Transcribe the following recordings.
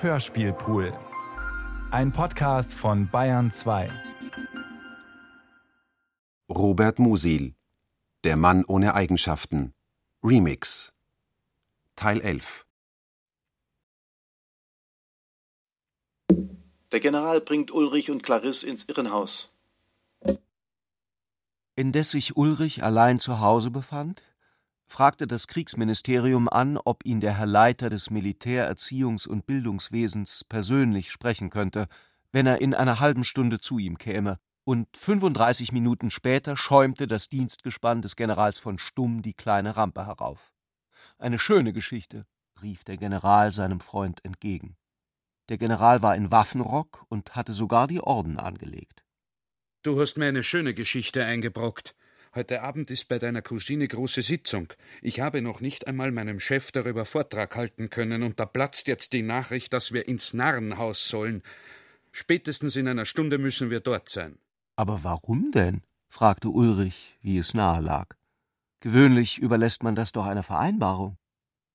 Hörspielpool. Ein Podcast von Bayern 2. Robert Musil Der Mann ohne Eigenschaften Remix Teil 11 Der General bringt Ulrich und Clarisse ins Irrenhaus. Indes sich Ulrich allein zu Hause befand, fragte das Kriegsministerium an, ob ihn der Herr Leiter des Militär-, Erziehungs- und Bildungswesens persönlich sprechen könnte, wenn er in einer halben Stunde zu ihm käme, und 35 Minuten später schäumte das Dienstgespann des Generals von Stumm die kleine Rampe herauf. Eine schöne Geschichte, rief der General seinem Freund entgegen. Der General war in Waffenrock und hatte sogar die Orden angelegt. Du hast mir eine schöne Geschichte eingebrockt. Heute Abend ist bei deiner Cousine große Sitzung. Ich habe noch nicht einmal meinem Chef darüber Vortrag halten können, und da platzt jetzt die Nachricht, dass wir ins Narrenhaus sollen. Spätestens in einer Stunde müssen wir dort sein. Aber warum denn? fragte Ulrich, wie es nahe lag. Gewöhnlich überlässt man das doch einer Vereinbarung.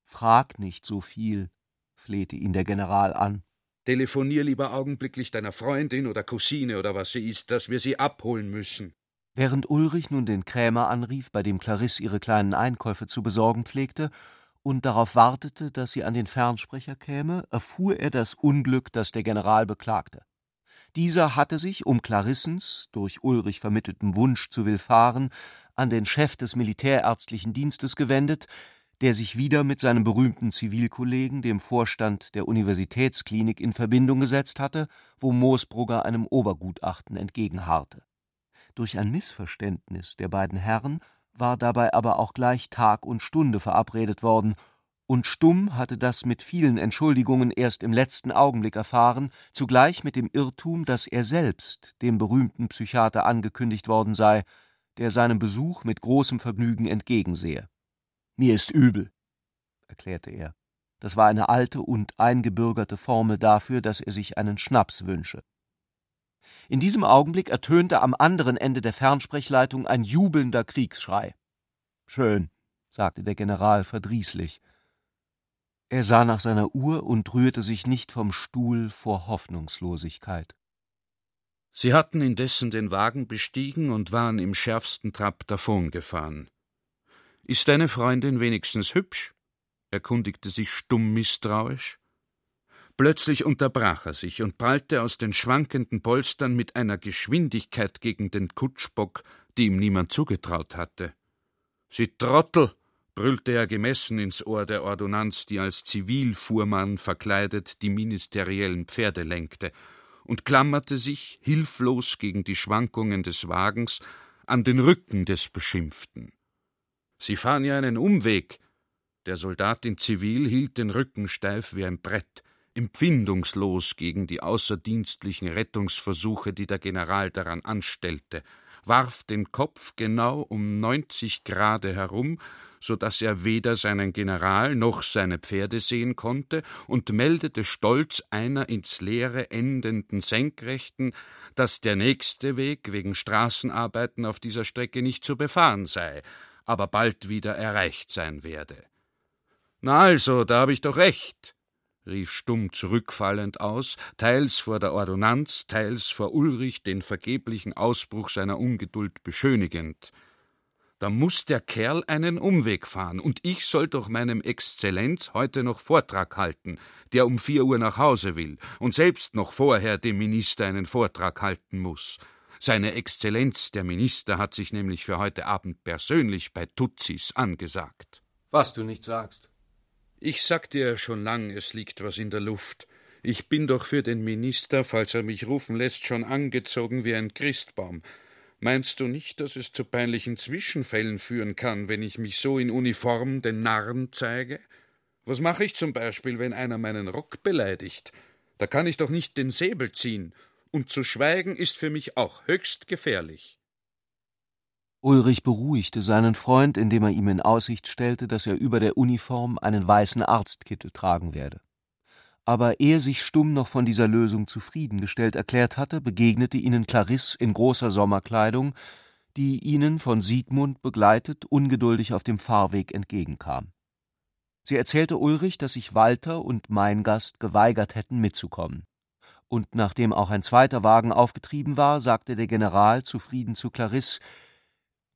Frag nicht so viel, flehte ihn der General an. Telefonier lieber augenblicklich deiner Freundin oder Cousine oder was sie ist, dass wir sie abholen müssen. Während Ulrich nun den Krämer anrief, bei dem Clarisse ihre kleinen Einkäufe zu besorgen pflegte, und darauf wartete, dass sie an den Fernsprecher käme, erfuhr er das Unglück, das der General beklagte. Dieser hatte sich, um Clarissens, durch Ulrich vermitteltem Wunsch zu willfahren, an den Chef des militärärztlichen Dienstes gewendet, der sich wieder mit seinem berühmten Zivilkollegen, dem Vorstand der Universitätsklinik, in Verbindung gesetzt hatte, wo Moosbrugger einem Obergutachten entgegenharrte. Durch ein Missverständnis der beiden Herren war dabei aber auch gleich Tag und Stunde verabredet worden, und Stumm hatte das mit vielen Entschuldigungen erst im letzten Augenblick erfahren, zugleich mit dem Irrtum, dass er selbst dem berühmten Psychiater angekündigt worden sei, der seinem Besuch mit großem Vergnügen entgegensehe. Mir ist übel, erklärte er. Das war eine alte und eingebürgerte Formel dafür, dass er sich einen Schnaps wünsche. In diesem Augenblick ertönte am anderen Ende der Fernsprechleitung ein jubelnder Kriegsschrei. Schön, sagte der General verdrießlich. Er sah nach seiner Uhr und rührte sich nicht vom Stuhl vor Hoffnungslosigkeit. Sie hatten indessen den Wagen bestiegen und waren im schärfsten Trab davongefahren. Ist deine Freundin wenigstens hübsch? erkundigte sich stumm misstrauisch. Plötzlich unterbrach er sich und prallte aus den schwankenden Polstern mit einer Geschwindigkeit gegen den Kutschbock, die ihm niemand zugetraut hatte. Sie Trottel! brüllte er gemessen ins Ohr der Ordonnanz, die als Zivilfuhrmann verkleidet die ministeriellen Pferde lenkte, und klammerte sich, hilflos gegen die Schwankungen des Wagens, an den Rücken des Beschimpften. Sie fahren ja einen Umweg. Der Soldat in Zivil hielt den Rücken steif wie ein Brett empfindungslos gegen die außerdienstlichen Rettungsversuche, die der General daran anstellte, warf den Kopf genau um neunzig Grade herum, so dass er weder seinen General noch seine Pferde sehen konnte, und meldete stolz einer ins Leere endenden Senkrechten, dass der nächste Weg wegen Straßenarbeiten auf dieser Strecke nicht zu befahren sei, aber bald wieder erreicht sein werde. Na also, da hab ich doch recht rief Stumm zurückfallend aus, teils vor der Ordonnanz, teils vor Ulrich den vergeblichen Ausbruch seiner Ungeduld beschönigend. Da muss der Kerl einen Umweg fahren, und ich soll doch meinem Exzellenz heute noch Vortrag halten, der um vier Uhr nach Hause will und selbst noch vorher dem Minister einen Vortrag halten muss. Seine Exzellenz, der Minister, hat sich nämlich für heute Abend persönlich bei Tutsis angesagt. Was du nicht sagst. Ich sag dir schon lang, es liegt was in der Luft. Ich bin doch für den Minister, falls er mich rufen lässt, schon angezogen wie ein Christbaum. Meinst du nicht, dass es zu peinlichen Zwischenfällen führen kann, wenn ich mich so in Uniform den Narren zeige? Was mache ich zum Beispiel, wenn einer meinen Rock beleidigt? Da kann ich doch nicht den Säbel ziehen, und zu schweigen ist für mich auch höchst gefährlich. Ulrich beruhigte seinen Freund, indem er ihm in Aussicht stellte, dass er über der Uniform einen weißen Arztkittel tragen werde. Aber ehe sich Stumm noch von dieser Lösung zufriedengestellt erklärt hatte, begegnete ihnen Clarisse in großer Sommerkleidung, die ihnen von Siegmund begleitet ungeduldig auf dem Fahrweg entgegenkam. Sie erzählte Ulrich, dass sich Walter und mein Gast geweigert hätten, mitzukommen. Und nachdem auch ein zweiter Wagen aufgetrieben war, sagte der General zufrieden zu Clarisse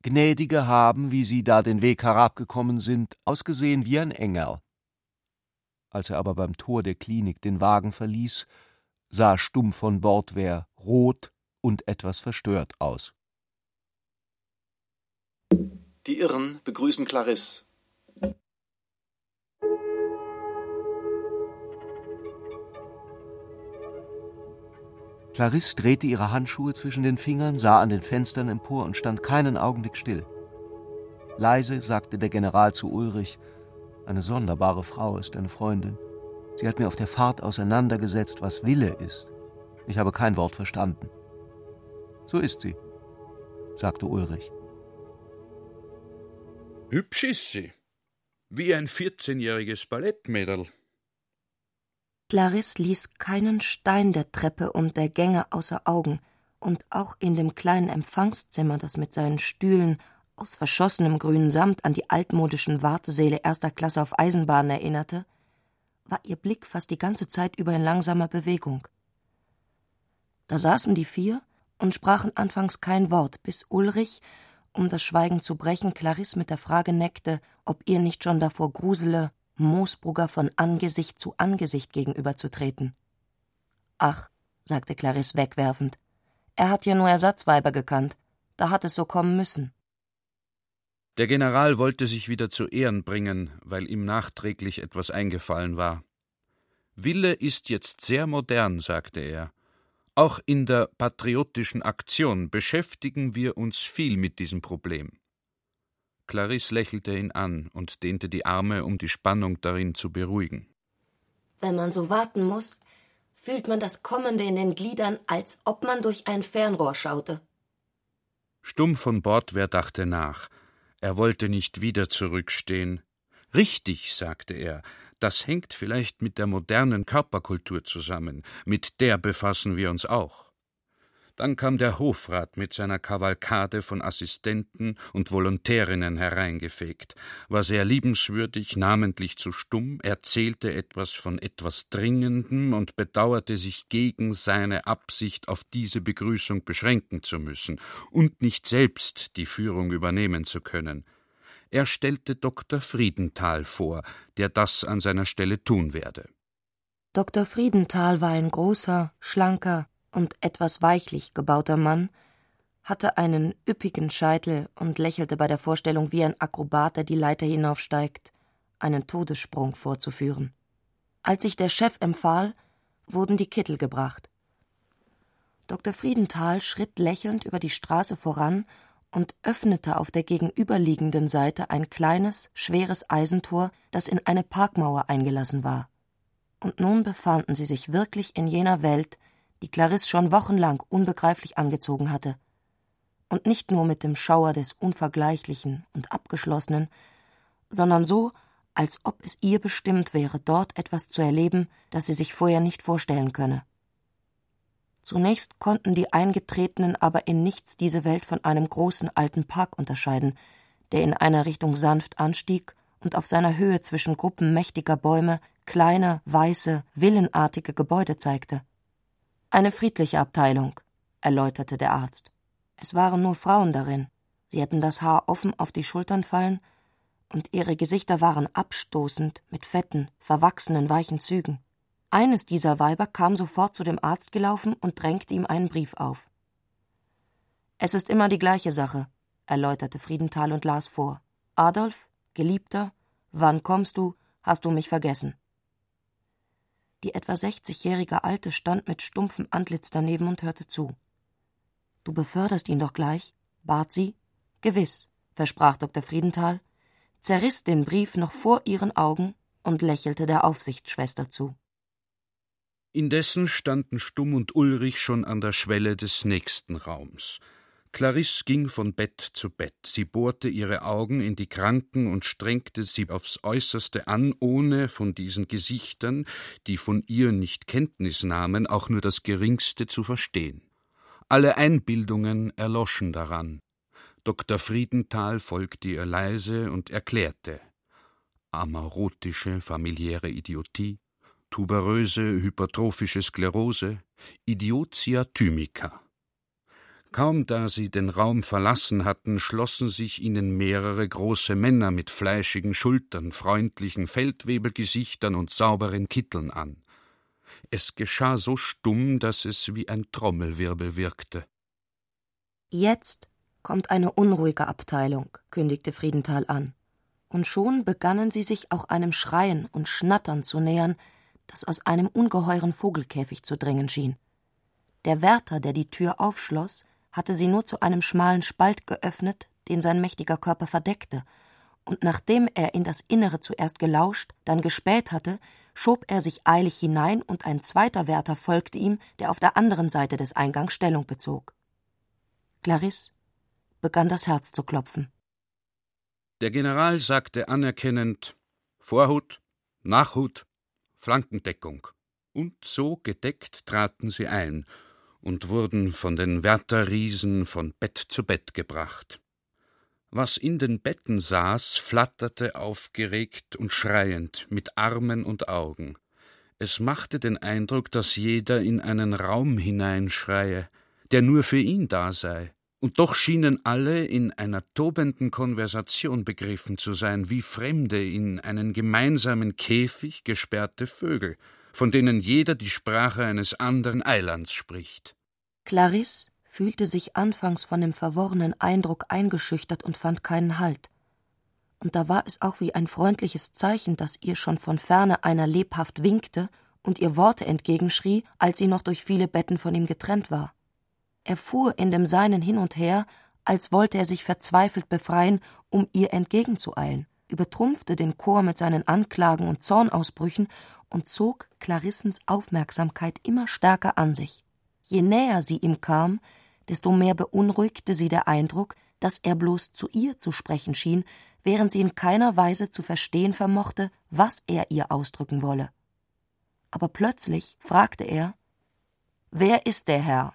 Gnädige haben, wie Sie da den Weg herabgekommen sind, ausgesehen wie ein Engel. Als er aber beim Tor der Klinik den Wagen verließ, sah Stumm von Bordwehr rot und etwas verstört aus. Die Irren begrüßen Clarisse. Clarisse drehte ihre Handschuhe zwischen den Fingern, sah an den Fenstern empor und stand keinen Augenblick still. Leise sagte der General zu Ulrich: Eine sonderbare Frau ist deine Freundin. Sie hat mir auf der Fahrt auseinandergesetzt, was Wille ist. Ich habe kein Wort verstanden. So ist sie, sagte Ulrich. Hübsch ist sie. Wie ein vierzehnjähriges Ballettmädel. Clarisse ließ keinen Stein der Treppe und der Gänge außer Augen, und auch in dem kleinen Empfangszimmer, das mit seinen Stühlen aus verschossenem grünen Samt an die altmodischen Wartesäle erster Klasse auf Eisenbahnen erinnerte, war ihr Blick fast die ganze Zeit über in langsamer Bewegung. Da saßen die vier und sprachen anfangs kein Wort, bis Ulrich, um das Schweigen zu brechen, Clarisse mit der Frage neckte, ob ihr nicht schon davor grusele, Moosbrugger von Angesicht zu Angesicht gegenüberzutreten. Ach, sagte Clarisse wegwerfend, er hat ja nur Ersatzweiber gekannt, da hat es so kommen müssen. Der General wollte sich wieder zu Ehren bringen, weil ihm nachträglich etwas eingefallen war. Wille ist jetzt sehr modern, sagte er. Auch in der patriotischen Aktion beschäftigen wir uns viel mit diesem Problem. Clarisse lächelte ihn an und dehnte die Arme, um die Spannung darin zu beruhigen. Wenn man so warten muss, fühlt man das Kommende in den Gliedern, als ob man durch ein Fernrohr schaute. Stumm von Bordwehr dachte nach. Er wollte nicht wieder zurückstehen. Richtig, sagte er, das hängt vielleicht mit der modernen Körperkultur zusammen, mit der befassen wir uns auch. Dann kam der Hofrat mit seiner Kavalkade von Assistenten und Volontärinnen hereingefegt, war sehr liebenswürdig, namentlich zu stumm, erzählte etwas von etwas Dringendem und bedauerte sich gegen seine Absicht, auf diese Begrüßung beschränken zu müssen und nicht selbst die Führung übernehmen zu können. Er stellte Dr. Friedenthal vor, der das an seiner Stelle tun werde. Dr. Friedenthal war ein großer, schlanker, und etwas weichlich gebauter Mann, hatte einen üppigen Scheitel und lächelte bei der Vorstellung wie ein Akrobat, der die Leiter hinaufsteigt, einen Todessprung vorzuführen. Als sich der Chef empfahl, wurden die Kittel gebracht. Dr. Friedenthal schritt lächelnd über die Straße voran und öffnete auf der gegenüberliegenden Seite ein kleines, schweres Eisentor, das in eine Parkmauer eingelassen war. Und nun befanden sie sich wirklich in jener Welt, die Clarisse schon wochenlang unbegreiflich angezogen hatte. Und nicht nur mit dem Schauer des Unvergleichlichen und Abgeschlossenen, sondern so, als ob es ihr bestimmt wäre, dort etwas zu erleben, das sie sich vorher nicht vorstellen könne. Zunächst konnten die Eingetretenen aber in nichts diese Welt von einem großen alten Park unterscheiden, der in einer Richtung sanft anstieg und auf seiner Höhe zwischen Gruppen mächtiger Bäume kleine, weiße, villenartige Gebäude zeigte. Eine friedliche Abteilung, erläuterte der Arzt. Es waren nur Frauen darin. Sie hätten das Haar offen auf die Schultern fallen, und ihre Gesichter waren abstoßend mit fetten, verwachsenen, weichen Zügen. Eines dieser Weiber kam sofort zu dem Arzt gelaufen und drängte ihm einen Brief auf. Es ist immer die gleiche Sache, erläuterte Friedenthal und las vor. Adolf, Geliebter, wann kommst du? Hast du mich vergessen? Die etwa sechzigjährige Alte stand mit stumpfem Antlitz daneben und hörte zu. Du beförderst ihn doch gleich? bat sie. Gewiss, versprach Dr. Friedenthal, zerriss den Brief noch vor ihren Augen und lächelte der Aufsichtsschwester zu. Indessen standen Stumm und Ulrich schon an der Schwelle des nächsten Raums. Clarisse ging von Bett zu Bett. Sie bohrte ihre Augen in die Kranken und strengte sie aufs äußerste an, ohne von diesen Gesichtern, die von ihr nicht Kenntnis nahmen, auch nur das geringste zu verstehen. Alle Einbildungen erloschen daran. Dr. Friedenthal folgte ihr leise und erklärte amarotische familiäre Idiotie, tuberöse hypertrophische Sklerose, Idiotia thymica. Kaum da sie den Raum verlassen hatten, schlossen sich ihnen mehrere große Männer mit fleischigen Schultern, freundlichen Feldwebelgesichtern und sauberen Kitteln an. Es geschah so stumm, dass es wie ein Trommelwirbel wirkte. Jetzt kommt eine unruhige Abteilung, kündigte Friedenthal an. Und schon begannen sie sich auch einem Schreien und Schnattern zu nähern, das aus einem ungeheuren Vogelkäfig zu dringen schien. Der Wärter, der die Tür aufschloss, hatte sie nur zu einem schmalen Spalt geöffnet, den sein mächtiger Körper verdeckte, und nachdem er in das Innere zuerst gelauscht, dann gespäht hatte, schob er sich eilig hinein, und ein zweiter Wärter folgte ihm, der auf der anderen Seite des Eingangs Stellung bezog. Clarisse begann das Herz zu klopfen. Der General sagte anerkennend Vorhut, Nachhut, Flankendeckung. Und so gedeckt traten sie ein und wurden von den Wärterriesen von Bett zu Bett gebracht. Was in den Betten saß, flatterte aufgeregt und schreiend mit Armen und Augen. Es machte den Eindruck, dass jeder in einen Raum hineinschreie, der nur für ihn da sei, und doch schienen alle in einer tobenden Konversation begriffen zu sein, wie Fremde in einen gemeinsamen Käfig gesperrte Vögel, von denen jeder die Sprache eines anderen Eilands spricht. Clarisse fühlte sich anfangs von dem verworrenen Eindruck eingeschüchtert und fand keinen Halt. Und da war es auch wie ein freundliches Zeichen, dass ihr schon von ferne einer lebhaft winkte und ihr Worte entgegenschrie, als sie noch durch viele Betten von ihm getrennt war. Er fuhr in dem Seinen hin und her, als wollte er sich verzweifelt befreien, um ihr entgegenzueilen, übertrumpfte den Chor mit seinen Anklagen und Zornausbrüchen und zog Clarissens Aufmerksamkeit immer stärker an sich. Je näher sie ihm kam, desto mehr beunruhigte sie der Eindruck, dass er bloß zu ihr zu sprechen schien, während sie in keiner Weise zu verstehen vermochte, was er ihr ausdrücken wolle. Aber plötzlich fragte er Wer ist der Herr?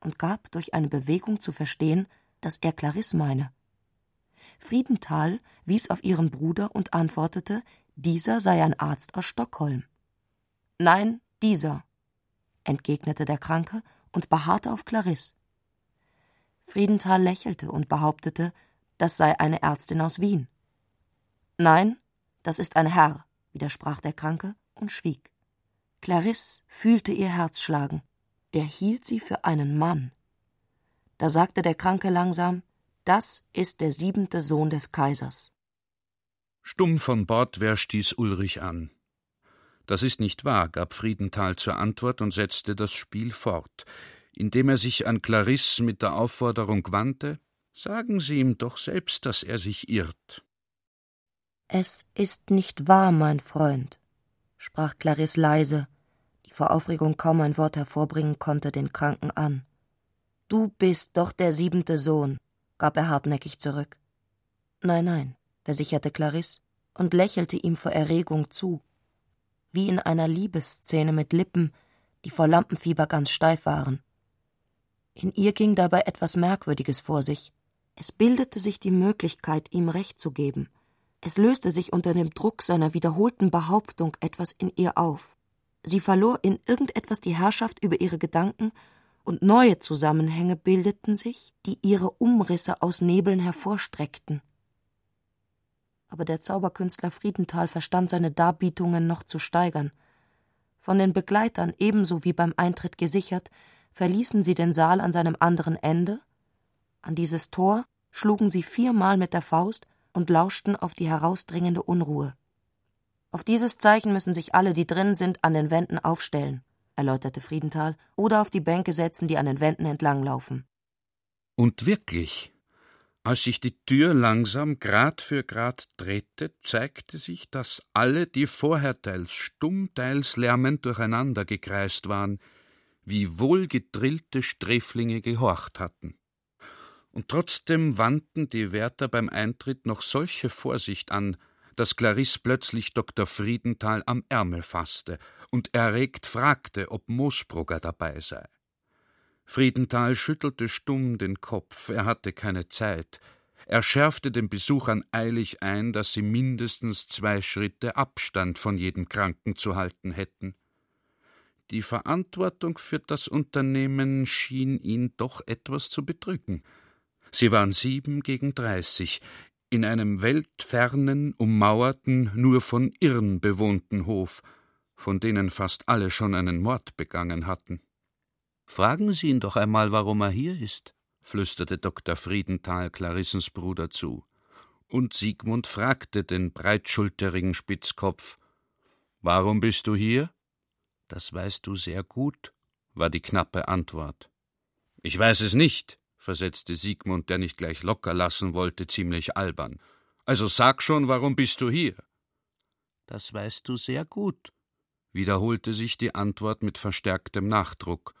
und gab durch eine Bewegung zu verstehen, dass er Clarisse meine. Friedenthal wies auf ihren Bruder und antwortete, dieser sei ein Arzt aus Stockholm. Nein, dieser, entgegnete der Kranke und beharrte auf Clarisse. Friedenthal lächelte und behauptete, das sei eine Ärztin aus Wien. Nein, das ist ein Herr, widersprach der Kranke und schwieg. Clarisse fühlte ihr Herz schlagen. Der hielt sie für einen Mann. Da sagte der Kranke langsam, das ist der siebente Sohn des Kaisers. Stumm von Bordwehr stieß Ulrich an. Das ist nicht wahr, gab Friedenthal zur Antwort und setzte das Spiel fort, indem er sich an Clarisse mit der Aufforderung wandte Sagen Sie ihm doch selbst, dass er sich irrt. Es ist nicht wahr, mein Freund, sprach Clarisse leise, die vor Aufregung kaum ein Wort hervorbringen konnte, den Kranken an. Du bist doch der siebente Sohn, gab er hartnäckig zurück. Nein, nein, versicherte Clarisse und lächelte ihm vor Erregung zu wie in einer Liebesszene mit Lippen, die vor Lampenfieber ganz steif waren. In ihr ging dabei etwas Merkwürdiges vor sich. Es bildete sich die Möglichkeit, ihm Recht zu geben. Es löste sich unter dem Druck seiner wiederholten Behauptung etwas in ihr auf. Sie verlor in irgendetwas die Herrschaft über ihre Gedanken, und neue Zusammenhänge bildeten sich, die ihre Umrisse aus Nebeln hervorstreckten aber der Zauberkünstler Friedenthal verstand seine Darbietungen noch zu steigern. Von den Begleitern ebenso wie beim Eintritt gesichert, verließen sie den Saal an seinem anderen Ende. An dieses Tor schlugen sie viermal mit der Faust und lauschten auf die herausdringende Unruhe. Auf dieses Zeichen müssen sich alle, die drin sind, an den Wänden aufstellen, erläuterte Friedenthal, oder auf die Bänke setzen, die an den Wänden entlanglaufen. Und wirklich, als sich die Tür langsam Grad für Grad drehte, zeigte sich, dass alle, die vorher teils stumm, teils lärmend durcheinander gekreist waren, wie wohlgedrillte Sträflinge gehorcht hatten. Und trotzdem wandten die Wärter beim Eintritt noch solche Vorsicht an, dass Clarisse plötzlich Dr. Friedenthal am Ärmel fasste und erregt fragte, ob Moosbrugger dabei sei. Friedenthal schüttelte stumm den Kopf, er hatte keine Zeit. Er schärfte den Besuchern eilig ein, dass sie mindestens zwei Schritte Abstand von jedem Kranken zu halten hätten. Die Verantwortung für das Unternehmen schien ihn doch etwas zu bedrücken. Sie waren sieben gegen dreißig, in einem weltfernen, ummauerten, nur von Irren bewohnten Hof, von denen fast alle schon einen Mord begangen hatten. Fragen Sie ihn doch einmal, warum er hier ist, flüsterte Dr. Friedenthal Clarissens Bruder zu. Und Siegmund fragte den breitschulterigen Spitzkopf Warum bist du hier? Das weißt du sehr gut, war die knappe Antwort. Ich weiß es nicht, versetzte Siegmund, der nicht gleich locker lassen wollte, ziemlich albern. Also sag schon, warum bist du hier? Das weißt du sehr gut, wiederholte sich die Antwort mit verstärktem Nachdruck.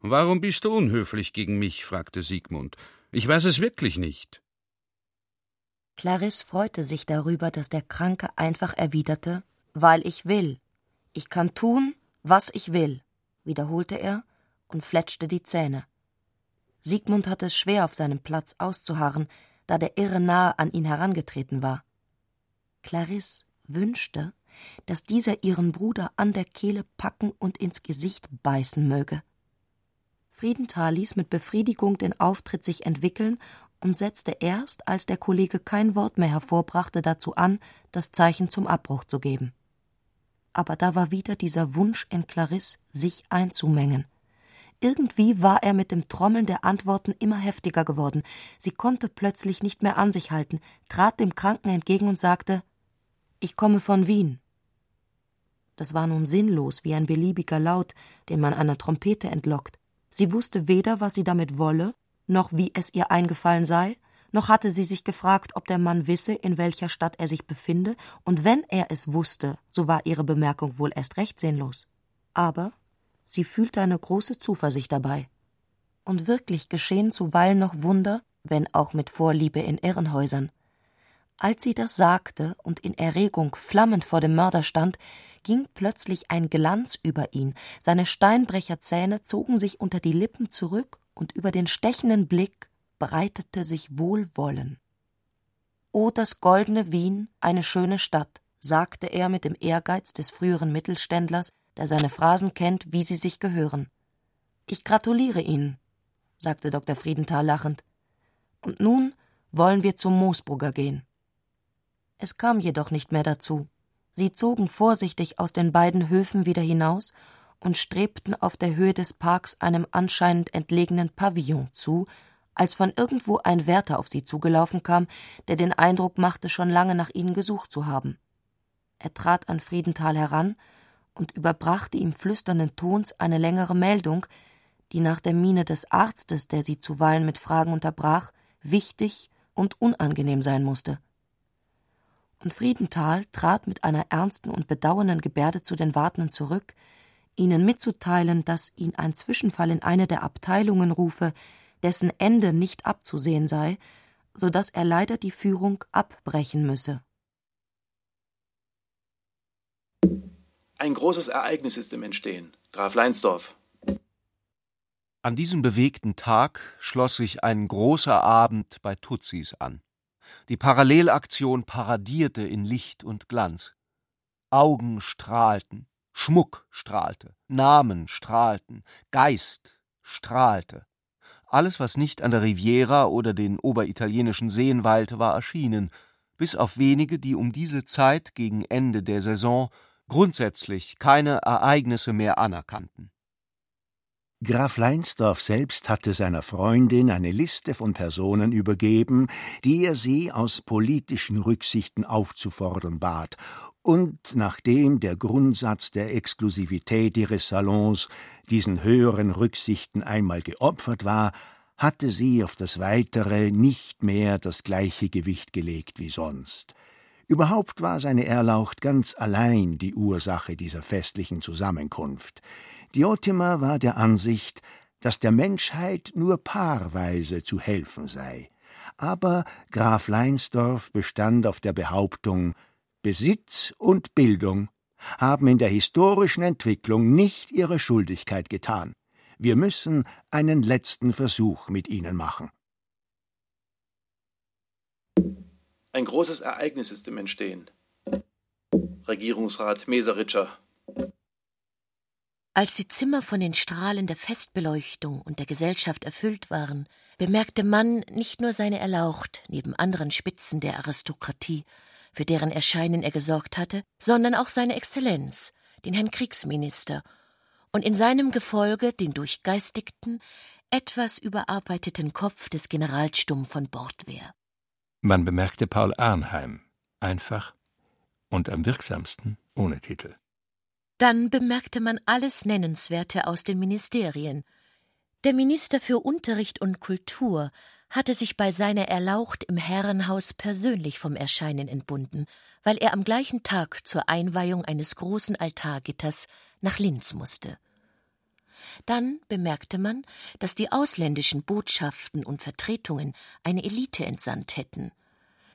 Warum bist du unhöflich gegen mich? fragte Siegmund. Ich weiß es wirklich nicht. Clarisse freute sich darüber, dass der Kranke einfach erwiderte, weil ich will. Ich kann tun, was ich will, wiederholte er und fletschte die Zähne. Siegmund hatte es schwer, auf seinem Platz auszuharren, da der Irre nahe an ihn herangetreten war. Clarisse wünschte, dass dieser ihren Bruder an der Kehle packen und ins Gesicht beißen möge. Friedenthal ließ mit Befriedigung den Auftritt sich entwickeln und setzte erst, als der Kollege kein Wort mehr hervorbrachte, dazu an, das Zeichen zum Abbruch zu geben. Aber da war wieder dieser Wunsch in Clarisse, sich einzumengen. Irgendwie war er mit dem Trommeln der Antworten immer heftiger geworden. Sie konnte plötzlich nicht mehr an sich halten, trat dem Kranken entgegen und sagte Ich komme von Wien. Das war nun sinnlos wie ein beliebiger Laut, den man einer Trompete entlockt. Sie wusste weder, was sie damit wolle, noch wie es ihr eingefallen sei, noch hatte sie sich gefragt, ob der Mann wisse, in welcher Stadt er sich befinde, und wenn er es wusste, so war ihre Bemerkung wohl erst recht sinnlos. Aber sie fühlte eine große Zuversicht dabei. Und wirklich geschehen zuweilen noch Wunder, wenn auch mit Vorliebe in Irrenhäusern. Als sie das sagte und in Erregung flammend vor dem Mörder stand, ging plötzlich ein Glanz über ihn, seine Steinbrecherzähne zogen sich unter die Lippen zurück, und über den stechenden Blick breitete sich Wohlwollen. O das goldene Wien, eine schöne Stadt, sagte er mit dem Ehrgeiz des früheren Mittelständlers, der seine Phrasen kennt, wie sie sich gehören. Ich gratuliere Ihnen, sagte Dr. Friedenthal lachend. Und nun wollen wir zum Moosbrugger gehen. Es kam jedoch nicht mehr dazu. Sie zogen vorsichtig aus den beiden Höfen wieder hinaus und strebten auf der Höhe des Parks einem anscheinend entlegenen Pavillon zu, als von irgendwo ein Wärter auf sie zugelaufen kam, der den Eindruck machte, schon lange nach ihnen gesucht zu haben. Er trat an Friedenthal heran und überbrachte ihm flüsternden Tons eine längere Meldung, die nach der Miene des Arztes, der sie zuweilen mit Fragen unterbrach, wichtig und unangenehm sein musste und Friedenthal trat mit einer ernsten und bedauernden Gebärde zu den Wartenden zurück, ihnen mitzuteilen, dass ihn ein Zwischenfall in eine der Abteilungen rufe, dessen Ende nicht abzusehen sei, so dass er leider die Führung abbrechen müsse. Ein großes Ereignis ist im Entstehen. Graf Leinsdorf. An diesem bewegten Tag schloss sich ein großer Abend bei Tutsis an. Die Parallelaktion paradierte in Licht und Glanz. Augen strahlten, Schmuck strahlte, Namen strahlten, Geist strahlte. Alles, was nicht an der Riviera oder den oberitalienischen Seen weilte, war erschienen, bis auf wenige, die um diese Zeit gegen Ende der Saison grundsätzlich keine Ereignisse mehr anerkannten. Graf Leinsdorf selbst hatte seiner Freundin eine Liste von Personen übergeben, die er sie aus politischen Rücksichten aufzufordern bat, und nachdem der Grundsatz der Exklusivität ihres Salons diesen höheren Rücksichten einmal geopfert war, hatte sie auf das Weitere nicht mehr das gleiche Gewicht gelegt wie sonst. Überhaupt war seine Erlaucht ganz allein die Ursache dieser festlichen Zusammenkunft. Diotima war der Ansicht, dass der Menschheit nur paarweise zu helfen sei. Aber Graf Leinsdorf bestand auf der Behauptung, Besitz und Bildung haben in der historischen Entwicklung nicht ihre Schuldigkeit getan. Wir müssen einen letzten Versuch mit ihnen machen. Ein großes Ereignis ist im Entstehen. Regierungsrat Meseritscher. Als die Zimmer von den Strahlen der Festbeleuchtung und der Gesellschaft erfüllt waren, bemerkte man nicht nur seine Erlaucht neben anderen Spitzen der Aristokratie, für deren Erscheinen er gesorgt hatte, sondern auch seine Exzellenz, den Herrn Kriegsminister, und in seinem Gefolge den durchgeistigten, etwas überarbeiteten Kopf des Generalstumm von Bordwehr. Man bemerkte Paul Arnheim, einfach und am wirksamsten ohne Titel. Dann bemerkte man alles Nennenswerte aus den Ministerien. Der Minister für Unterricht und Kultur hatte sich bei seiner Erlaucht im Herrenhaus persönlich vom Erscheinen entbunden, weil er am gleichen Tag zur Einweihung eines großen Altargitters nach Linz musste. Dann bemerkte man, dass die ausländischen Botschaften und Vertretungen eine Elite entsandt hätten.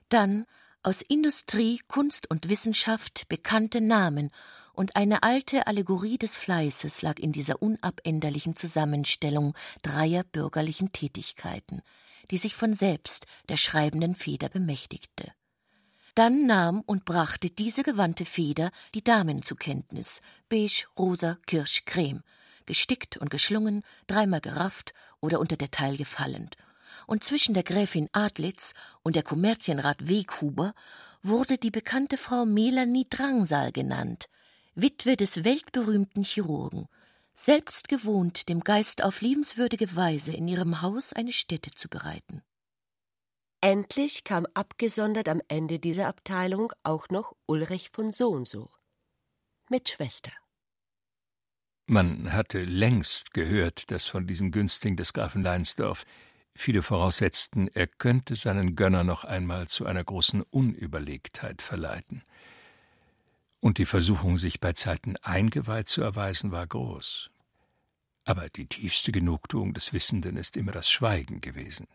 Dann aus Industrie, Kunst und Wissenschaft bekannte Namen und eine alte Allegorie des Fleißes lag in dieser unabänderlichen Zusammenstellung dreier bürgerlichen Tätigkeiten, die sich von selbst der schreibenden Feder bemächtigte. Dann nahm und brachte diese gewandte Feder die Damen zur Kenntnis, beige, rosa, kirsch, creme, gestickt und geschlungen, dreimal gerafft oder unter der Taille fallend. Und zwischen der Gräfin Adlitz und der Kommerzienrat Weghuber wurde die bekannte Frau Melanie Drangsal genannt, Witwe des weltberühmten Chirurgen, selbst gewohnt, dem Geist auf liebenswürdige Weise in ihrem Haus eine Stätte zu bereiten. Endlich kam abgesondert am Ende dieser Abteilung auch noch Ulrich von Sohnso mit Schwester. Man hatte längst gehört, dass von diesem Günstling des Grafen Leinsdorf viele voraussetzten, er könnte seinen Gönner noch einmal zu einer großen Unüberlegtheit verleiten. Und die Versuchung, sich bei Zeiten eingeweiht zu erweisen, war groß. Aber die tiefste Genugtuung des Wissenden ist immer das Schweigen gewesen.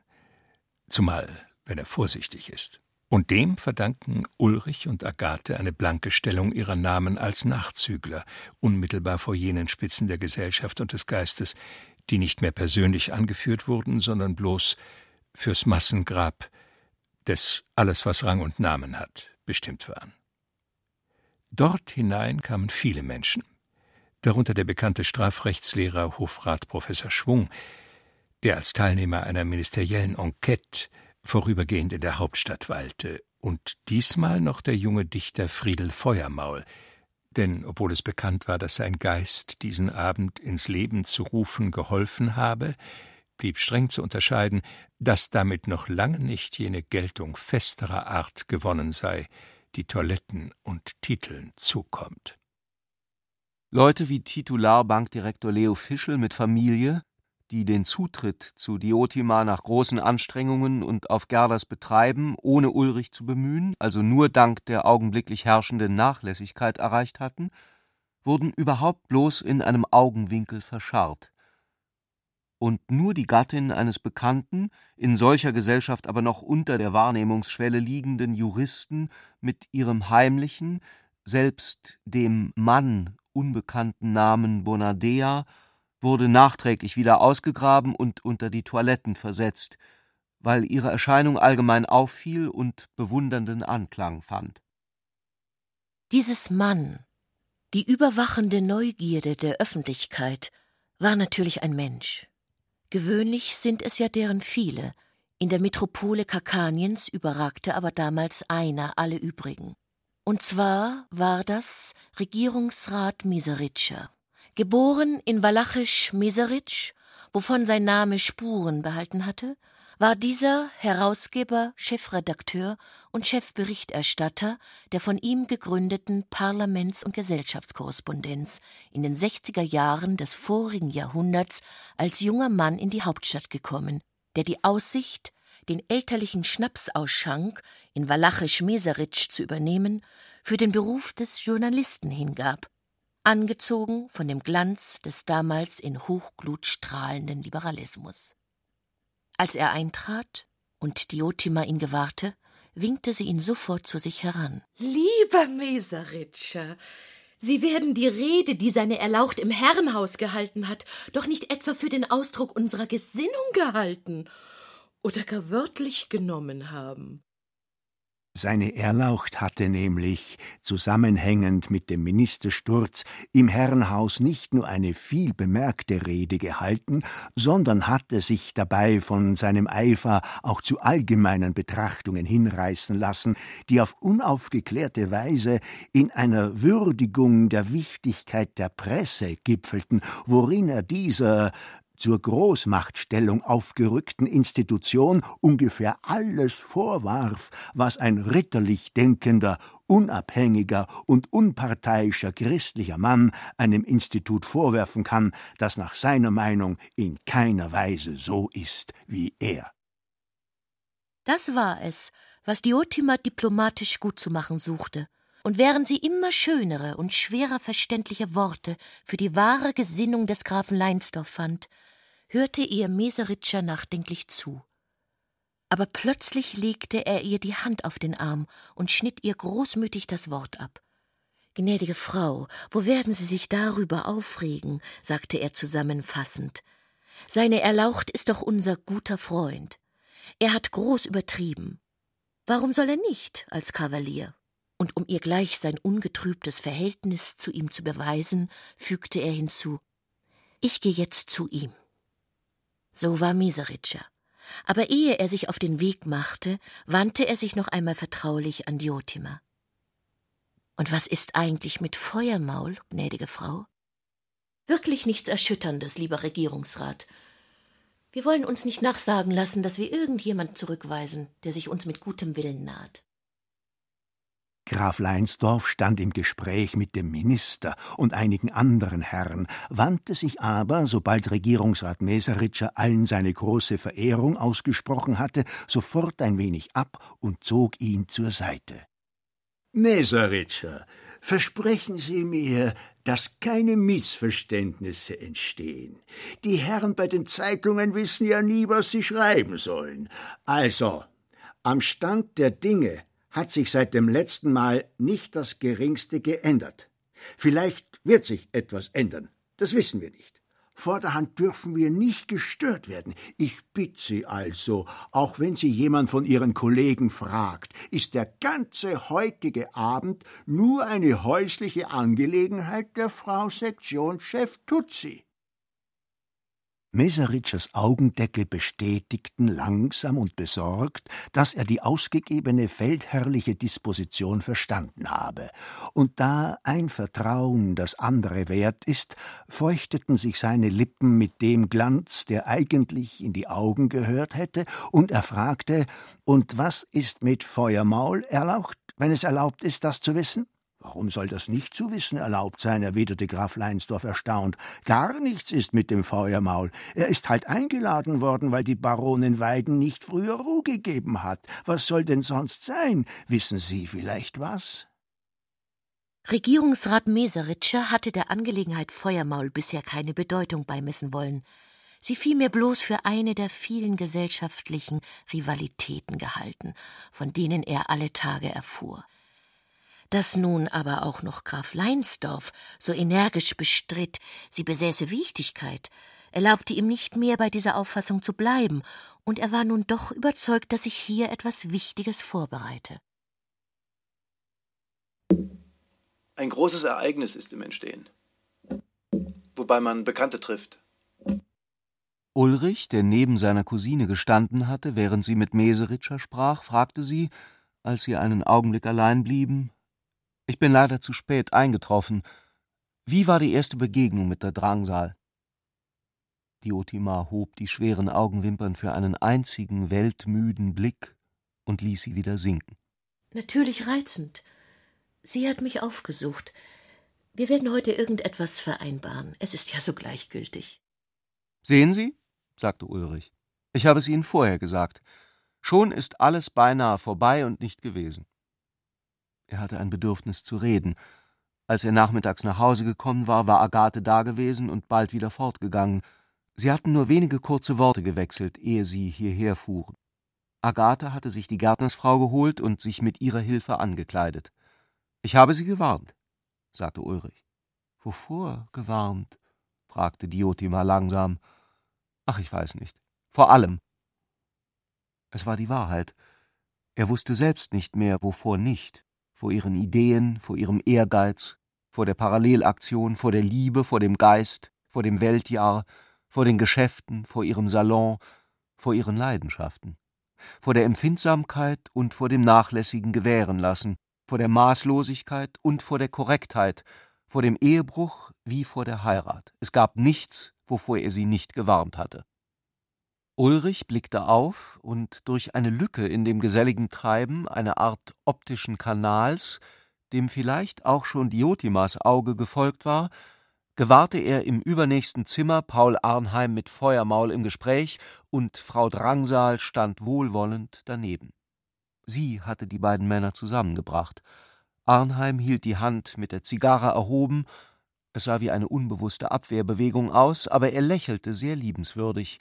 Zumal, wenn er vorsichtig ist. Und dem verdanken Ulrich und Agathe eine blanke Stellung ihrer Namen als Nachzügler, unmittelbar vor jenen Spitzen der Gesellschaft und des Geistes, die nicht mehr persönlich angeführt wurden, sondern bloß fürs Massengrab des alles, was Rang und Namen hat, bestimmt waren. Dort hinein kamen viele Menschen, darunter der bekannte Strafrechtslehrer Hofrat Professor Schwung, der als Teilnehmer einer ministeriellen Enquete vorübergehend in der Hauptstadt weilte, und diesmal noch der junge Dichter Friedel Feuermaul, denn obwohl es bekannt war, dass sein Geist diesen Abend ins Leben zu rufen geholfen habe, blieb streng zu unterscheiden, dass damit noch lange nicht jene Geltung festerer Art gewonnen sei, die Toiletten und Titeln zukommt. Leute wie Titularbankdirektor Leo Fischel mit Familie, die den Zutritt zu Diotima nach großen Anstrengungen und auf Gerders Betreiben ohne Ulrich zu bemühen, also nur dank der augenblicklich herrschenden Nachlässigkeit erreicht hatten, wurden überhaupt bloß in einem Augenwinkel verscharrt. Und nur die Gattin eines bekannten, in solcher Gesellschaft aber noch unter der Wahrnehmungsschwelle liegenden Juristen mit ihrem heimlichen, selbst dem Mann unbekannten Namen Bonadea wurde nachträglich wieder ausgegraben und unter die Toiletten versetzt, weil ihre Erscheinung allgemein auffiel und bewundernden Anklang fand. Dieses Mann, die überwachende Neugierde der Öffentlichkeit, war natürlich ein Mensch. Gewöhnlich sind es ja deren viele, in der Metropole Kakaniens überragte aber damals einer alle übrigen. Und zwar war das Regierungsrat Miseritscher. Geboren in Walachisch Meseritsch, wovon sein Name Spuren behalten hatte, war dieser Herausgeber, Chefredakteur und Chefberichterstatter der von ihm gegründeten Parlaments- und Gesellschaftskorrespondenz in den 60er Jahren des vorigen Jahrhunderts als junger Mann in die Hauptstadt gekommen, der die Aussicht, den elterlichen Schnapsausschank in Walachisch Meseritsch zu übernehmen, für den Beruf des Journalisten hingab angezogen von dem Glanz des damals in Hochglut strahlenden Liberalismus. Als er eintrat und Diotima ihn gewahrte, winkte sie ihn sofort zu sich heran. Lieber Meseritscher, Sie werden die Rede, die seine Erlaucht im Herrenhaus gehalten hat, doch nicht etwa für den Ausdruck unserer Gesinnung gehalten oder gar wörtlich genommen haben. Seine Erlaucht hatte nämlich, zusammenhängend mit dem Ministersturz, im Herrenhaus nicht nur eine viel bemerkte Rede gehalten, sondern hatte sich dabei von seinem Eifer auch zu allgemeinen Betrachtungen hinreißen lassen, die auf unaufgeklärte Weise in einer Würdigung der Wichtigkeit der Presse gipfelten, worin er dieser zur Großmachtstellung aufgerückten Institution ungefähr alles vorwarf, was ein ritterlich denkender, unabhängiger und unparteiischer christlicher Mann einem Institut vorwerfen kann, das nach seiner Meinung in keiner Weise so ist wie er. Das war es, was Diotima diplomatisch gut zu machen suchte. Und während sie immer schönere und schwerer verständliche Worte für die wahre Gesinnung des Grafen Leinsdorf fand, hörte ihr Meseritscher nachdenklich zu. Aber plötzlich legte er ihr die Hand auf den Arm und schnitt ihr großmütig das Wort ab. Gnädige Frau, wo werden Sie sich darüber aufregen? sagte er zusammenfassend. Seine Erlaucht ist doch unser guter Freund. Er hat groß übertrieben. Warum soll er nicht als Kavalier? Und um ihr gleich sein ungetrübtes Verhältnis zu ihm zu beweisen, fügte er hinzu Ich gehe jetzt zu ihm. So war Miseritscher. Aber ehe er sich auf den Weg machte, wandte er sich noch einmal vertraulich an Diotima. Und was ist eigentlich mit Feuermaul, gnädige Frau? Wirklich nichts Erschütterndes, lieber Regierungsrat. Wir wollen uns nicht nachsagen lassen, dass wir irgendjemand zurückweisen, der sich uns mit gutem Willen naht. Graf Leinsdorf stand im Gespräch mit dem Minister und einigen anderen Herren, wandte sich aber, sobald Regierungsrat Meseritscher allen seine große Verehrung ausgesprochen hatte, sofort ein wenig ab und zog ihn zur Seite. Meseritscher, versprechen Sie mir, dass keine Missverständnisse entstehen. Die Herren bei den Zeitungen wissen ja nie, was sie schreiben sollen. Also, am Stand der Dinge hat sich seit dem letzten Mal nicht das geringste geändert. Vielleicht wird sich etwas ändern, das wissen wir nicht. Vorderhand dürfen wir nicht gestört werden. Ich bitte Sie also, auch wenn Sie jemand von Ihren Kollegen fragt, ist der ganze heutige Abend nur eine häusliche Angelegenheit der Frau Sektionschef Tutsi. Meseritschers Augendeckel bestätigten langsam und besorgt, dass er die ausgegebene feldherrliche Disposition verstanden habe, und da ein Vertrauen das andere wert ist, feuchteten sich seine Lippen mit dem Glanz, der eigentlich in die Augen gehört hätte, und er fragte Und was ist mit Feuermaul erlaucht, wenn es erlaubt ist, das zu wissen? Warum soll das nicht zu wissen erlaubt sein? erwiderte Graf Leinsdorf erstaunt. Gar nichts ist mit dem Feuermaul. Er ist halt eingeladen worden, weil die Baronin Weiden nicht früher Ruhe gegeben hat. Was soll denn sonst sein? Wissen Sie vielleicht was? Regierungsrat Meseritscher hatte der Angelegenheit Feuermaul bisher keine Bedeutung beimessen wollen. Sie vielmehr bloß für eine der vielen gesellschaftlichen Rivalitäten gehalten, von denen er alle Tage erfuhr. Dass nun aber auch noch Graf Leinsdorf so energisch bestritt, sie besäße Wichtigkeit, erlaubte ihm nicht mehr bei dieser Auffassung zu bleiben, und er war nun doch überzeugt, dass sich hier etwas Wichtiges vorbereite. Ein großes Ereignis ist im Entstehen, wobei man Bekannte trifft. Ulrich, der neben seiner Cousine gestanden hatte, während sie mit Meseritscher sprach, fragte sie, als sie einen Augenblick allein blieben, ich bin leider zu spät eingetroffen. Wie war die erste Begegnung mit der Drangsal? Diotima hob die schweren Augenwimpern für einen einzigen weltmüden Blick und ließ sie wieder sinken. Natürlich reizend. Sie hat mich aufgesucht. Wir werden heute irgendetwas vereinbaren. Es ist ja so gleichgültig. Sehen Sie, sagte Ulrich, ich habe es Ihnen vorher gesagt. Schon ist alles beinahe vorbei und nicht gewesen. Er hatte ein Bedürfnis zu reden. Als er nachmittags nach Hause gekommen war, war Agathe dagewesen und bald wieder fortgegangen. Sie hatten nur wenige kurze Worte gewechselt, ehe sie hierher fuhren. Agathe hatte sich die Gärtnersfrau geholt und sich mit ihrer Hilfe angekleidet. Ich habe sie gewarnt, sagte Ulrich. Wovor gewarnt? fragte Diotima langsam. Ach, ich weiß nicht. Vor allem. Es war die Wahrheit. Er wusste selbst nicht mehr, wovor nicht, vor ihren Ideen, vor ihrem Ehrgeiz, vor der Parallelaktion, vor der Liebe, vor dem Geist, vor dem Weltjahr, vor den Geschäften, vor ihrem Salon, vor ihren Leidenschaften, vor der Empfindsamkeit und vor dem nachlässigen Gewährenlassen, vor der Maßlosigkeit und vor der Korrektheit, vor dem Ehebruch wie vor der Heirat. Es gab nichts, wovor er sie nicht gewarnt hatte. Ulrich blickte auf und durch eine Lücke in dem geselligen Treiben, eine Art optischen Kanals, dem vielleicht auch schon Diotimas Auge gefolgt war, gewahrte er im übernächsten Zimmer Paul Arnheim mit Feuermaul im Gespräch und Frau Drangsal stand wohlwollend daneben. Sie hatte die beiden Männer zusammengebracht. Arnheim hielt die Hand mit der Zigarre erhoben, es sah wie eine unbewusste Abwehrbewegung aus, aber er lächelte sehr liebenswürdig.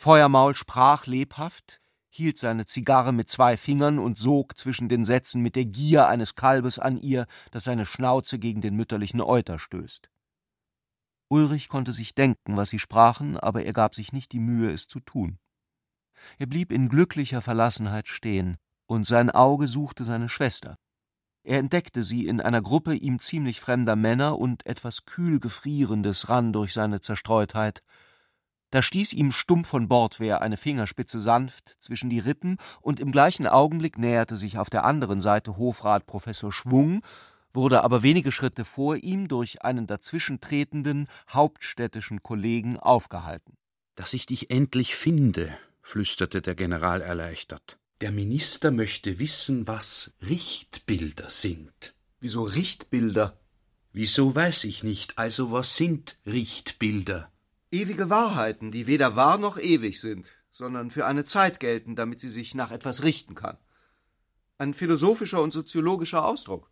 Feuermaul sprach lebhaft, hielt seine Zigarre mit zwei Fingern und sog zwischen den Sätzen mit der Gier eines Kalbes an ihr, das seine Schnauze gegen den mütterlichen Euter stößt. Ulrich konnte sich denken, was sie sprachen, aber er gab sich nicht die Mühe, es zu tun. Er blieb in glücklicher Verlassenheit stehen, und sein Auge suchte seine Schwester. Er entdeckte sie in einer Gruppe ihm ziemlich fremder Männer, und etwas kühl Gefrierendes rann durch seine Zerstreutheit. Da stieß ihm stumpf von Bordwehr eine Fingerspitze sanft zwischen die Rippen, und im gleichen Augenblick näherte sich auf der anderen Seite Hofrat Professor Schwung wurde aber wenige Schritte vor ihm durch einen dazwischentretenden hauptstädtischen Kollegen aufgehalten. Dass ich dich endlich finde, flüsterte der General erleichtert. Der Minister möchte wissen, was Richtbilder sind. Wieso Richtbilder? Wieso weiß ich nicht. Also was sind Richtbilder? Ewige Wahrheiten, die weder wahr noch ewig sind, sondern für eine Zeit gelten, damit sie sich nach etwas richten kann. Ein philosophischer und soziologischer Ausdruck.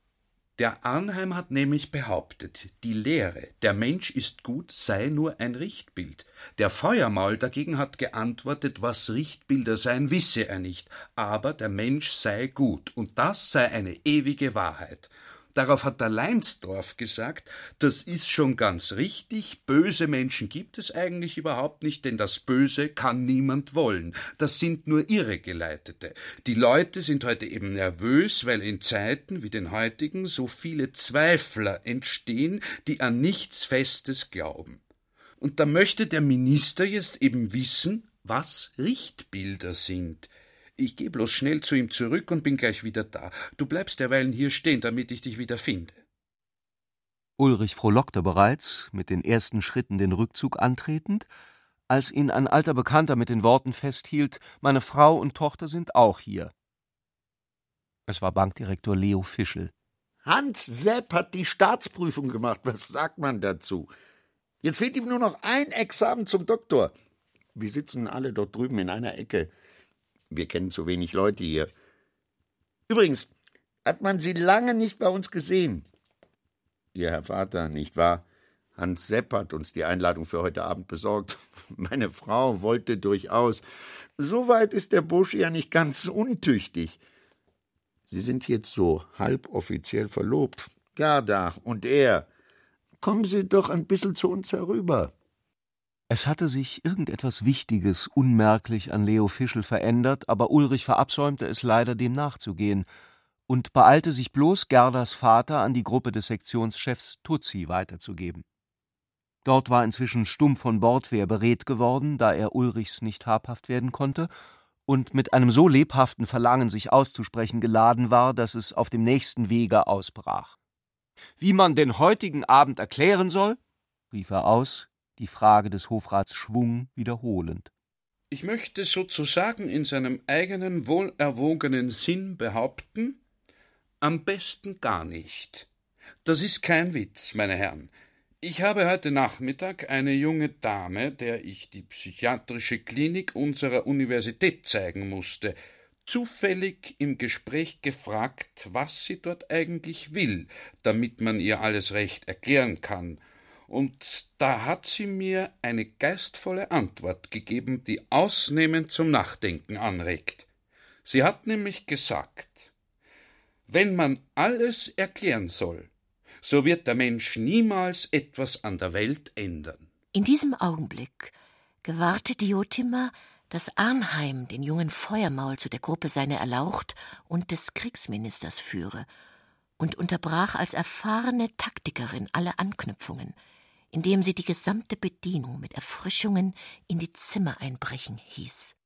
Der Arnheim hat nämlich behauptet, die Lehre, der Mensch ist gut, sei nur ein Richtbild. Der Feuermaul dagegen hat geantwortet, was Richtbilder seien, wisse er nicht, aber der Mensch sei gut, und das sei eine ewige Wahrheit. Darauf hat der Leinsdorf gesagt, das ist schon ganz richtig, böse Menschen gibt es eigentlich überhaupt nicht, denn das Böse kann niemand wollen. Das sind nur Irregeleitete. Die Leute sind heute eben nervös, weil in Zeiten wie den heutigen so viele Zweifler entstehen, die an nichts Festes glauben. Und da möchte der Minister jetzt eben wissen, was Richtbilder sind. Ich gehe bloß schnell zu ihm zurück und bin gleich wieder da. Du bleibst derweilen hier stehen, damit ich dich wieder finde. Ulrich frohlockte bereits, mit den ersten Schritten den Rückzug antretend, als ihn ein alter Bekannter mit den Worten festhielt: Meine Frau und Tochter sind auch hier. Es war Bankdirektor Leo Fischel. Hans Sepp hat die Staatsprüfung gemacht. Was sagt man dazu? Jetzt fehlt ihm nur noch ein Examen zum Doktor. Wir sitzen alle dort drüben in einer Ecke. Wir kennen zu wenig Leute hier. Übrigens, hat man Sie lange nicht bei uns gesehen? Ihr Herr Vater, nicht wahr? Hans Sepp hat uns die Einladung für heute Abend besorgt. Meine Frau wollte durchaus. So weit ist der Bursche ja nicht ganz untüchtig. Sie sind jetzt so halboffiziell verlobt. Gerda und er. Kommen Sie doch ein bisschen zu uns herüber. Es hatte sich irgendetwas Wichtiges unmerklich an Leo Fischel verändert, aber Ulrich verabsäumte es leider, dem nachzugehen und beeilte sich bloß, Gerdas Vater an die Gruppe des Sektionschefs Tutzi weiterzugeben. Dort war inzwischen Stumm von Bordwehr beredt geworden, da er Ulrichs nicht habhaft werden konnte, und mit einem so lebhaften Verlangen, sich auszusprechen, geladen war, dass es auf dem nächsten Wege ausbrach. Wie man den heutigen Abend erklären soll? rief er aus, die Frage des Hofrats Schwung wiederholend. Ich möchte sozusagen in seinem eigenen wohlerwogenen Sinn behaupten, am besten gar nicht. Das ist kein Witz, meine Herren. Ich habe heute Nachmittag eine junge Dame, der ich die psychiatrische Klinik unserer Universität zeigen musste, zufällig im Gespräch gefragt, was sie dort eigentlich will, damit man ihr alles recht erklären kann, und da hat sie mir eine geistvolle Antwort gegeben, die ausnehmend zum Nachdenken anregt. Sie hat nämlich gesagt, wenn man alles erklären soll, so wird der Mensch niemals etwas an der Welt ändern. In diesem Augenblick gewahrte Diotima, dass Arnheim den jungen Feuermaul zu der Gruppe seiner Erlaucht und des Kriegsministers führe und unterbrach als erfahrene Taktikerin alle Anknüpfungen, indem sie die gesamte Bedienung mit Erfrischungen in die Zimmer einbrechen hieß.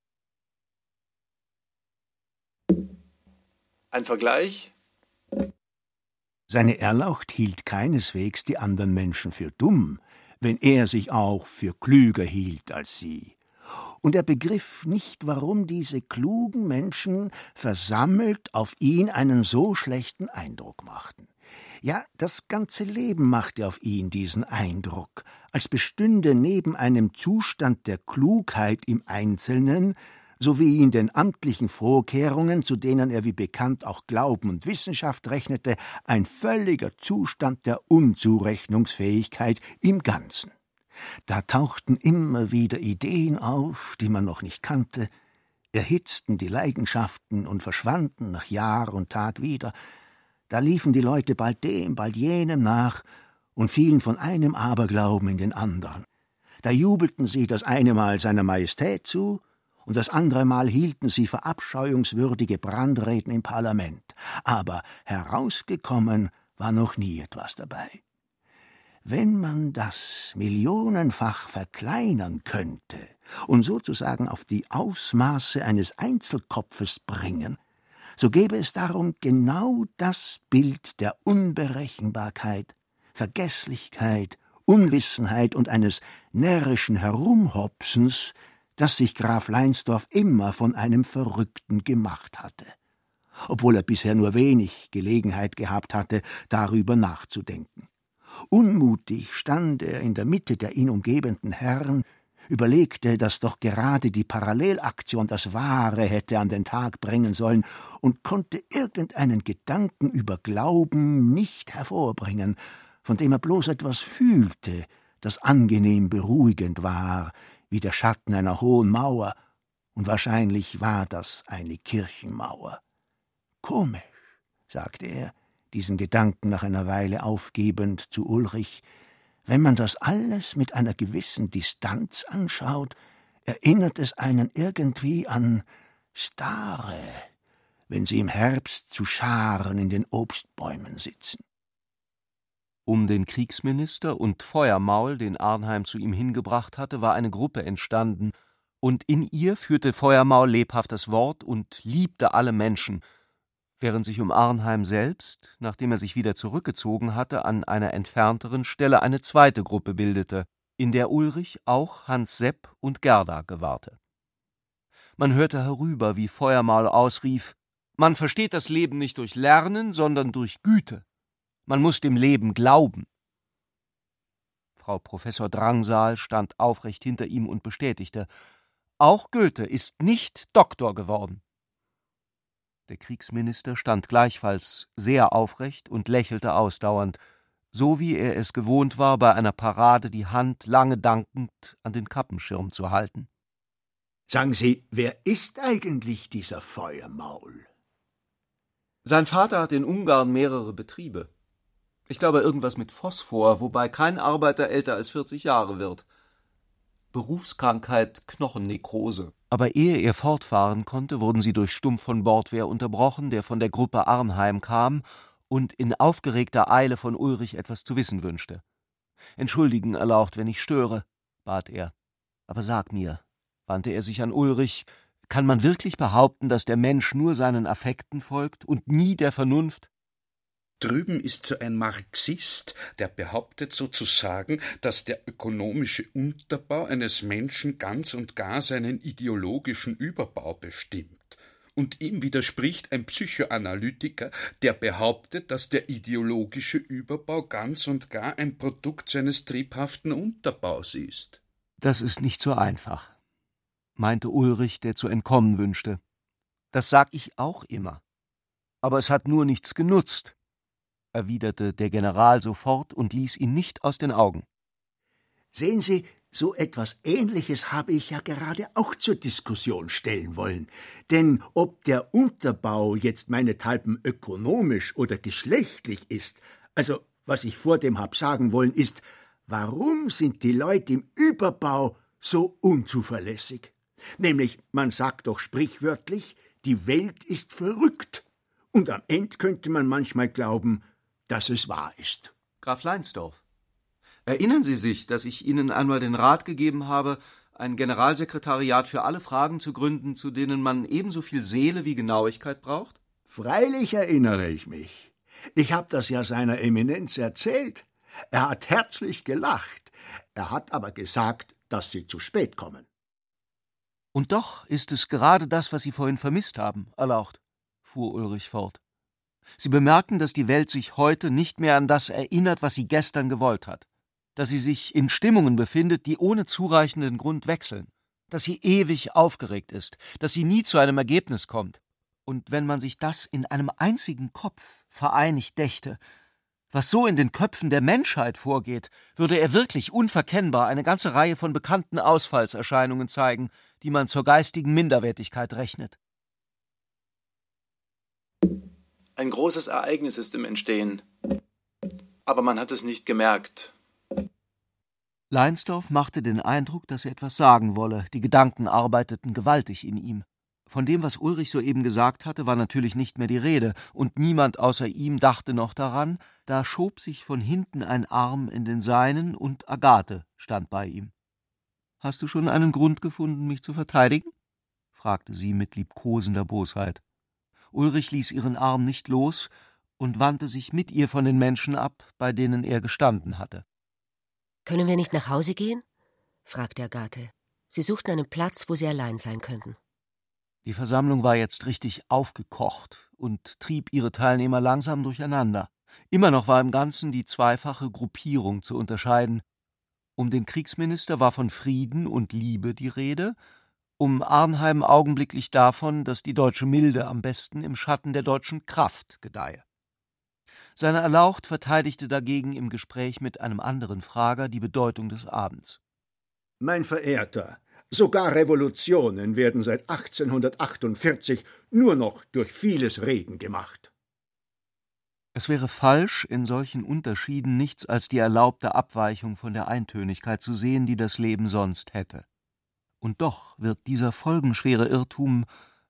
Ein Vergleich? Seine Erlaucht hielt keineswegs die anderen Menschen für dumm, wenn er sich auch für klüger hielt als sie. Und er begriff nicht, warum diese klugen Menschen versammelt auf ihn einen so schlechten Eindruck machten. Ja, das ganze Leben machte auf ihn diesen Eindruck, als bestünde neben einem Zustand der Klugheit im Einzelnen sowie in den amtlichen Vorkehrungen, zu denen er wie bekannt auch Glauben und Wissenschaft rechnete, ein völliger Zustand der Unzurechnungsfähigkeit im Ganzen. Da tauchten immer wieder Ideen auf, die man noch nicht kannte, erhitzten die Leidenschaften und verschwanden nach Jahr und Tag wieder. Da liefen die Leute bald dem, bald jenem nach und fielen von einem Aberglauben in den anderen. Da jubelten sie das eine Mal seiner Majestät zu, und das andere Mal hielten sie verabscheuungswürdige Brandreden im Parlament, aber herausgekommen war noch nie etwas dabei. Wenn man das millionenfach verkleinern könnte und sozusagen auf die Ausmaße eines Einzelkopfes bringen, so gäbe es darum genau das Bild der Unberechenbarkeit, Vergeßlichkeit, Unwissenheit und eines närrischen Herumhopsens, das sich Graf Leinsdorf immer von einem Verrückten gemacht hatte, obwohl er bisher nur wenig Gelegenheit gehabt hatte, darüber nachzudenken. Unmutig stand er in der Mitte der ihn umgebenden Herren, überlegte, dass doch gerade die Parallelaktion das Wahre hätte an den Tag bringen sollen und konnte irgendeinen Gedanken über Glauben nicht hervorbringen, von dem er bloß etwas fühlte, das angenehm beruhigend war, wie der Schatten einer hohen Mauer, und wahrscheinlich war das eine Kirchenmauer. Komisch, sagte er, diesen Gedanken nach einer Weile aufgebend zu Ulrich, wenn man das alles mit einer gewissen Distanz anschaut, erinnert es einen irgendwie an Stare, wenn sie im Herbst zu Scharen in den Obstbäumen sitzen. Um den Kriegsminister und Feuermaul, den Arnheim zu ihm hingebracht hatte, war eine Gruppe entstanden, und in ihr führte Feuermaul lebhaft das Wort und liebte alle Menschen, während sich um Arnheim selbst, nachdem er sich wieder zurückgezogen hatte, an einer entfernteren Stelle eine zweite Gruppe bildete, in der Ulrich auch Hans Sepp und Gerda gewahrte. Man hörte herüber, wie Feuermaul ausrief Man versteht das Leben nicht durch Lernen, sondern durch Güte. Man muss dem Leben glauben. Frau Professor Drangsal stand aufrecht hinter ihm und bestätigte Auch Goethe ist nicht Doktor geworden. Der Kriegsminister stand gleichfalls sehr aufrecht und lächelte ausdauernd, so wie er es gewohnt war, bei einer Parade die Hand lange dankend an den Kappenschirm zu halten. Sagen Sie, wer ist eigentlich dieser Feuermaul? Sein Vater hat in Ungarn mehrere Betriebe. Ich glaube irgendwas mit Phosphor, wobei kein Arbeiter älter als 40 Jahre wird. Berufskrankheit Knochennekrose. Aber ehe er fortfahren konnte, wurden sie durch Stumpf von Bordwehr unterbrochen, der von der Gruppe Arnheim kam und in aufgeregter Eile von Ulrich etwas zu wissen wünschte. Entschuldigen, Erlaucht, wenn ich störe, bat er. Aber sag mir, wandte er sich an Ulrich, kann man wirklich behaupten, dass der Mensch nur seinen Affekten folgt und nie der Vernunft? Drüben ist so ein Marxist, der behauptet sozusagen, dass der ökonomische Unterbau eines Menschen ganz und gar seinen ideologischen Überbau bestimmt. Und ihm widerspricht ein Psychoanalytiker, der behauptet, dass der ideologische Überbau ganz und gar ein Produkt seines triebhaften Unterbaus ist. Das ist nicht so einfach, meinte Ulrich, der zu entkommen wünschte. Das sag ich auch immer. Aber es hat nur nichts genutzt erwiderte der General sofort und ließ ihn nicht aus den Augen. Sehen Sie, so etwas Ähnliches habe ich ja gerade auch zur Diskussion stellen wollen. Denn ob der Unterbau jetzt meinethalben ökonomisch oder geschlechtlich ist, also was ich vor dem hab sagen wollen, ist, warum sind die Leute im Überbau so unzuverlässig? Nämlich, man sagt doch sprichwörtlich, die Welt ist verrückt. Und am Ende könnte man manchmal glauben, dass es wahr ist. Graf Leinsdorf, erinnern Sie sich, dass ich Ihnen einmal den Rat gegeben habe, ein Generalsekretariat für alle Fragen zu gründen, zu denen man ebenso viel Seele wie Genauigkeit braucht? Freilich erinnere ich mich. Ich habe das ja seiner Eminenz erzählt. Er hat herzlich gelacht. Er hat aber gesagt, dass Sie zu spät kommen. Und doch ist es gerade das, was Sie vorhin vermisst haben, erlaucht, fuhr Ulrich fort. Sie bemerken, dass die Welt sich heute nicht mehr an das erinnert, was sie gestern gewollt hat, dass sie sich in Stimmungen befindet, die ohne zureichenden Grund wechseln, dass sie ewig aufgeregt ist, dass sie nie zu einem Ergebnis kommt. Und wenn man sich das in einem einzigen Kopf vereinigt dächte, was so in den Köpfen der Menschheit vorgeht, würde er wirklich unverkennbar eine ganze Reihe von bekannten Ausfallserscheinungen zeigen, die man zur geistigen Minderwertigkeit rechnet. Ein großes Ereignis ist im Entstehen, aber man hat es nicht gemerkt. Leinsdorf machte den Eindruck, dass er etwas sagen wolle, die Gedanken arbeiteten gewaltig in ihm. Von dem, was Ulrich soeben gesagt hatte, war natürlich nicht mehr die Rede, und niemand außer ihm dachte noch daran, da schob sich von hinten ein Arm in den seinen, und Agathe stand bei ihm. Hast du schon einen Grund gefunden, mich zu verteidigen? fragte sie mit liebkosender Bosheit. Ulrich ließ ihren Arm nicht los und wandte sich mit ihr von den Menschen ab, bei denen er gestanden hatte. Können wir nicht nach Hause gehen? fragte Agathe. Sie suchten einen Platz, wo sie allein sein könnten. Die Versammlung war jetzt richtig aufgekocht und trieb ihre Teilnehmer langsam durcheinander. Immer noch war im Ganzen die zweifache Gruppierung zu unterscheiden. Um den Kriegsminister war von Frieden und Liebe die Rede, um Arnheim augenblicklich davon, dass die deutsche Milde am besten im Schatten der deutschen Kraft gedeihe. Seine Erlaucht verteidigte dagegen im Gespräch mit einem anderen Frager die Bedeutung des Abends. Mein Verehrter, sogar Revolutionen werden seit 1848 nur noch durch vieles Reden gemacht. Es wäre falsch, in solchen Unterschieden nichts als die erlaubte Abweichung von der Eintönigkeit zu sehen, die das Leben sonst hätte. Und doch wird dieser folgenschwere Irrtum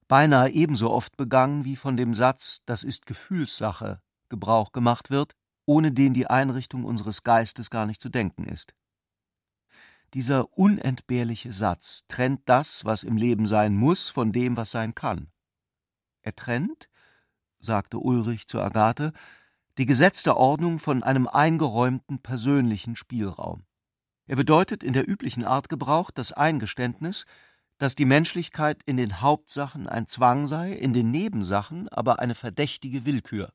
beinahe ebenso oft begangen wie von dem Satz, das ist Gefühlssache, Gebrauch gemacht wird, ohne den die Einrichtung unseres Geistes gar nicht zu denken ist. Dieser unentbehrliche Satz trennt das, was im Leben sein muss, von dem, was sein kann. Er trennt, sagte Ulrich zu Agathe, die gesetzte Ordnung von einem eingeräumten persönlichen Spielraum. Er bedeutet in der üblichen Art Gebrauch das Eingeständnis, dass die Menschlichkeit in den Hauptsachen ein Zwang sei, in den Nebensachen aber eine verdächtige Willkür.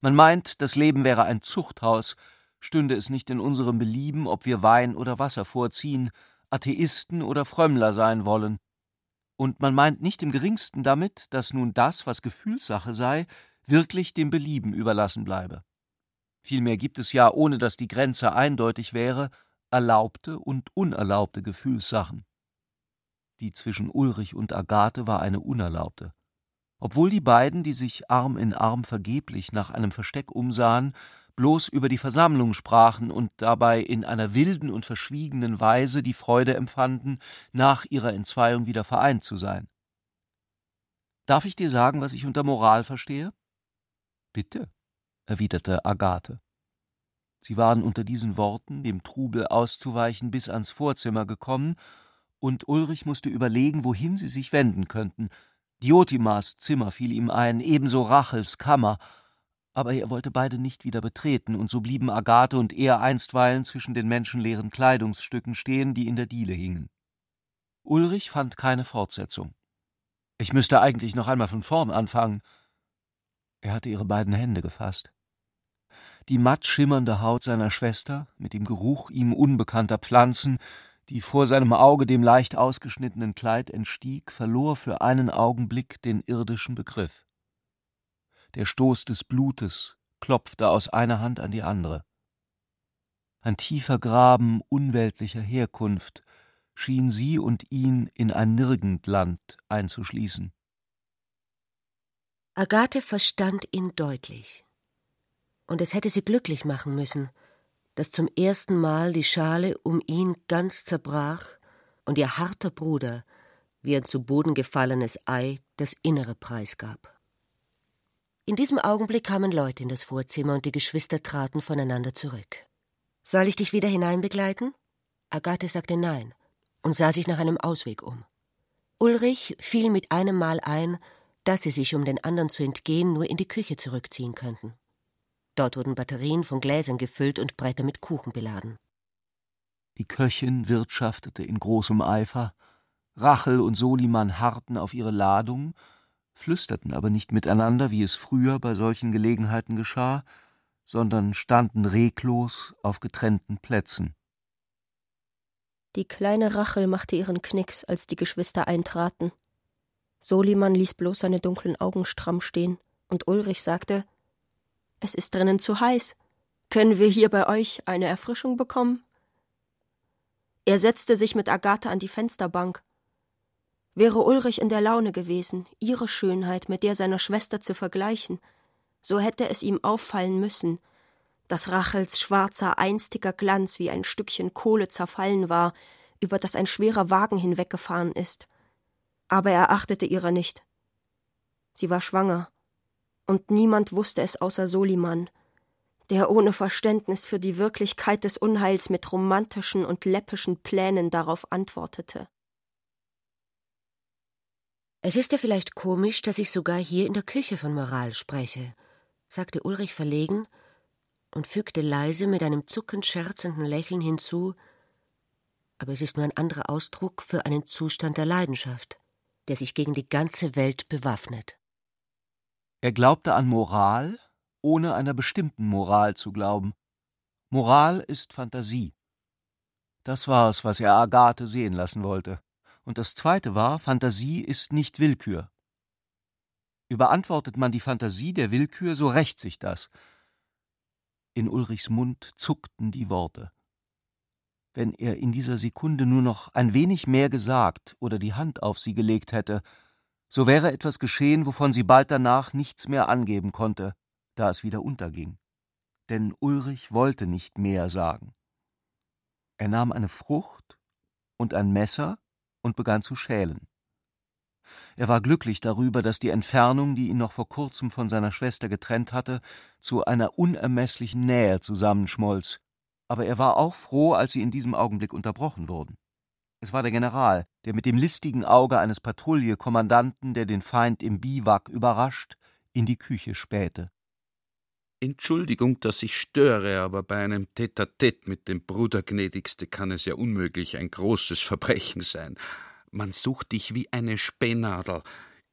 Man meint, das Leben wäre ein Zuchthaus, stünde es nicht in unserem Belieben, ob wir Wein oder Wasser vorziehen, Atheisten oder Frömmler sein wollen. Und man meint nicht im geringsten damit, dass nun das, was Gefühlssache sei, wirklich dem Belieben überlassen bleibe. Vielmehr gibt es ja, ohne dass die Grenze eindeutig wäre, erlaubte und unerlaubte Gefühlssachen. Die zwischen Ulrich und Agathe war eine unerlaubte. Obwohl die beiden, die sich Arm in Arm vergeblich nach einem Versteck umsahen, bloß über die Versammlung sprachen und dabei in einer wilden und verschwiegenen Weise die Freude empfanden, nach ihrer Entzweiung wieder vereint zu sein. Darf ich dir sagen, was ich unter Moral verstehe? Bitte, erwiderte Agathe. Sie waren unter diesen Worten, dem Trubel auszuweichen, bis ans Vorzimmer gekommen, und Ulrich musste überlegen, wohin sie sich wenden könnten. Diotimas Zimmer fiel ihm ein, ebenso Rachels Kammer, aber er wollte beide nicht wieder betreten, und so blieben Agathe und er einstweilen zwischen den menschenleeren Kleidungsstücken stehen, die in der Diele hingen. Ulrich fand keine Fortsetzung. Ich müsste eigentlich noch einmal von vorn anfangen. Er hatte ihre beiden Hände gefasst. Die matt schimmernde Haut seiner Schwester, mit dem Geruch ihm unbekannter Pflanzen, die vor seinem Auge dem leicht ausgeschnittenen Kleid entstieg, verlor für einen Augenblick den irdischen Begriff. Der Stoß des Blutes klopfte aus einer Hand an die andere. Ein tiefer Graben unweltlicher Herkunft schien sie und ihn in ein Nirgendland einzuschließen. Agathe verstand ihn deutlich und es hätte sie glücklich machen müssen, dass zum ersten Mal die Schale um ihn ganz zerbrach und ihr harter Bruder, wie ein zu Boden gefallenes Ei das Innere preisgab. In diesem Augenblick kamen Leute in das Vorzimmer und die Geschwister traten voneinander zurück. Soll ich dich wieder hineinbegleiten? Agathe sagte nein und sah sich nach einem Ausweg um. Ulrich fiel mit einem Mal ein, dass sie sich, um den anderen zu entgehen, nur in die Küche zurückziehen könnten. Dort wurden Batterien von Gläsern gefüllt und Bretter mit Kuchen beladen. Die Köchin wirtschaftete in großem Eifer, Rachel und Soliman harrten auf ihre Ladung, flüsterten aber nicht miteinander, wie es früher bei solchen Gelegenheiten geschah, sondern standen reglos auf getrennten Plätzen. Die kleine Rachel machte ihren Knicks, als die Geschwister eintraten. Soliman ließ bloß seine dunklen Augen stramm stehen, und Ulrich sagte Es ist drinnen zu heiß. Können wir hier bei euch eine Erfrischung bekommen? Er setzte sich mit Agathe an die Fensterbank. Wäre Ulrich in der Laune gewesen, ihre Schönheit mit der seiner Schwester zu vergleichen, so hätte es ihm auffallen müssen, dass Rachels schwarzer, einstiger Glanz wie ein Stückchen Kohle zerfallen war, über das ein schwerer Wagen hinweggefahren ist. Aber er achtete ihrer nicht. Sie war schwanger, und niemand wusste es außer Soliman, der ohne Verständnis für die Wirklichkeit des Unheils mit romantischen und läppischen Plänen darauf antwortete. Es ist ja vielleicht komisch, dass ich sogar hier in der Küche von Moral spreche, sagte Ulrich verlegen und fügte leise mit einem zuckend scherzenden Lächeln hinzu, aber es ist nur ein anderer Ausdruck für einen Zustand der Leidenschaft, der sich gegen die ganze Welt bewaffnet. Er glaubte an Moral, ohne einer bestimmten Moral zu glauben. Moral ist Fantasie. Das war es, was er Agathe sehen lassen wollte. Und das zweite war, Fantasie ist nicht Willkür. Überantwortet man die Fantasie der Willkür, so rächt sich das, in Ulrichs Mund zuckten die Worte. Wenn er in dieser Sekunde nur noch ein wenig mehr gesagt oder die Hand auf sie gelegt hätte, so wäre etwas geschehen, wovon sie bald danach nichts mehr angeben konnte, da es wieder unterging. Denn Ulrich wollte nicht mehr sagen. Er nahm eine Frucht und ein Messer und begann zu schälen. Er war glücklich darüber, dass die Entfernung, die ihn noch vor kurzem von seiner Schwester getrennt hatte, zu einer unermesslichen Nähe zusammenschmolz, aber er war auch froh, als sie in diesem Augenblick unterbrochen wurden. Es war der General, der mit dem listigen Auge eines Patrouillekommandanten, der den Feind im Biwak überrascht, in die Küche spähte. Entschuldigung, dass ich störe, aber bei einem Tete-à-Tete mit dem Bruder gnädigste kann es ja unmöglich ein großes Verbrechen sein. Man sucht dich wie eine Spähnadel.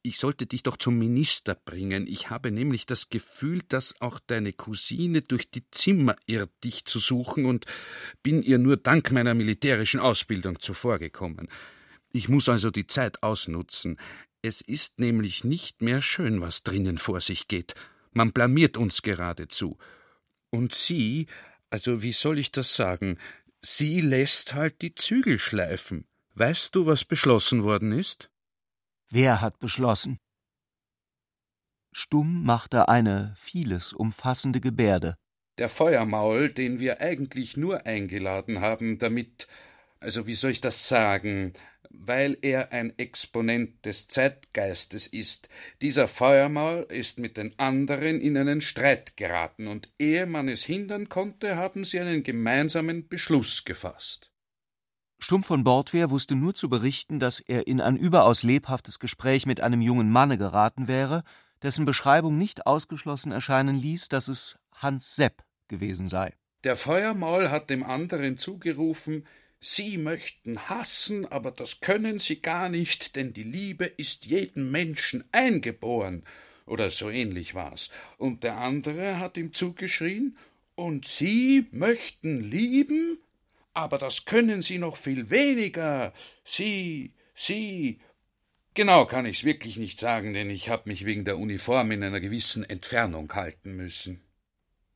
Ich sollte dich doch zum Minister bringen. Ich habe nämlich das Gefühl, dass auch deine Cousine durch die Zimmer irrt, dich zu suchen, und bin ihr nur dank meiner militärischen Ausbildung zuvorgekommen. Ich muss also die Zeit ausnutzen. Es ist nämlich nicht mehr schön, was drinnen vor sich geht. Man blamiert uns geradezu. Und sie, also wie soll ich das sagen, sie lässt halt die Zügel schleifen. Weißt du, was beschlossen worden ist? Wer hat beschlossen? Stumm machte eine vieles umfassende Gebärde. Der Feuermaul, den wir eigentlich nur eingeladen haben, damit, also wie soll ich das sagen, weil er ein Exponent des Zeitgeistes ist. Dieser Feuermaul ist mit den anderen in einen Streit geraten, und ehe man es hindern konnte, haben sie einen gemeinsamen Beschluss gefasst. Stumm von Bordwehr wusste nur zu berichten, dass er in ein überaus lebhaftes Gespräch mit einem jungen Manne geraten wäre, dessen Beschreibung nicht ausgeschlossen erscheinen ließ, dass es Hans Sepp gewesen sei. Der Feuermaul hat dem anderen zugerufen, Sie möchten hassen, aber das können Sie gar nicht, denn die Liebe ist jedem Menschen eingeboren, oder so ähnlich war's. Und der andere hat ihm zugeschrien, und Sie möchten lieben? Aber das können Sie noch viel weniger. Sie, Sie. Genau kann ich's wirklich nicht sagen, denn ich habe mich wegen der Uniform in einer gewissen Entfernung halten müssen.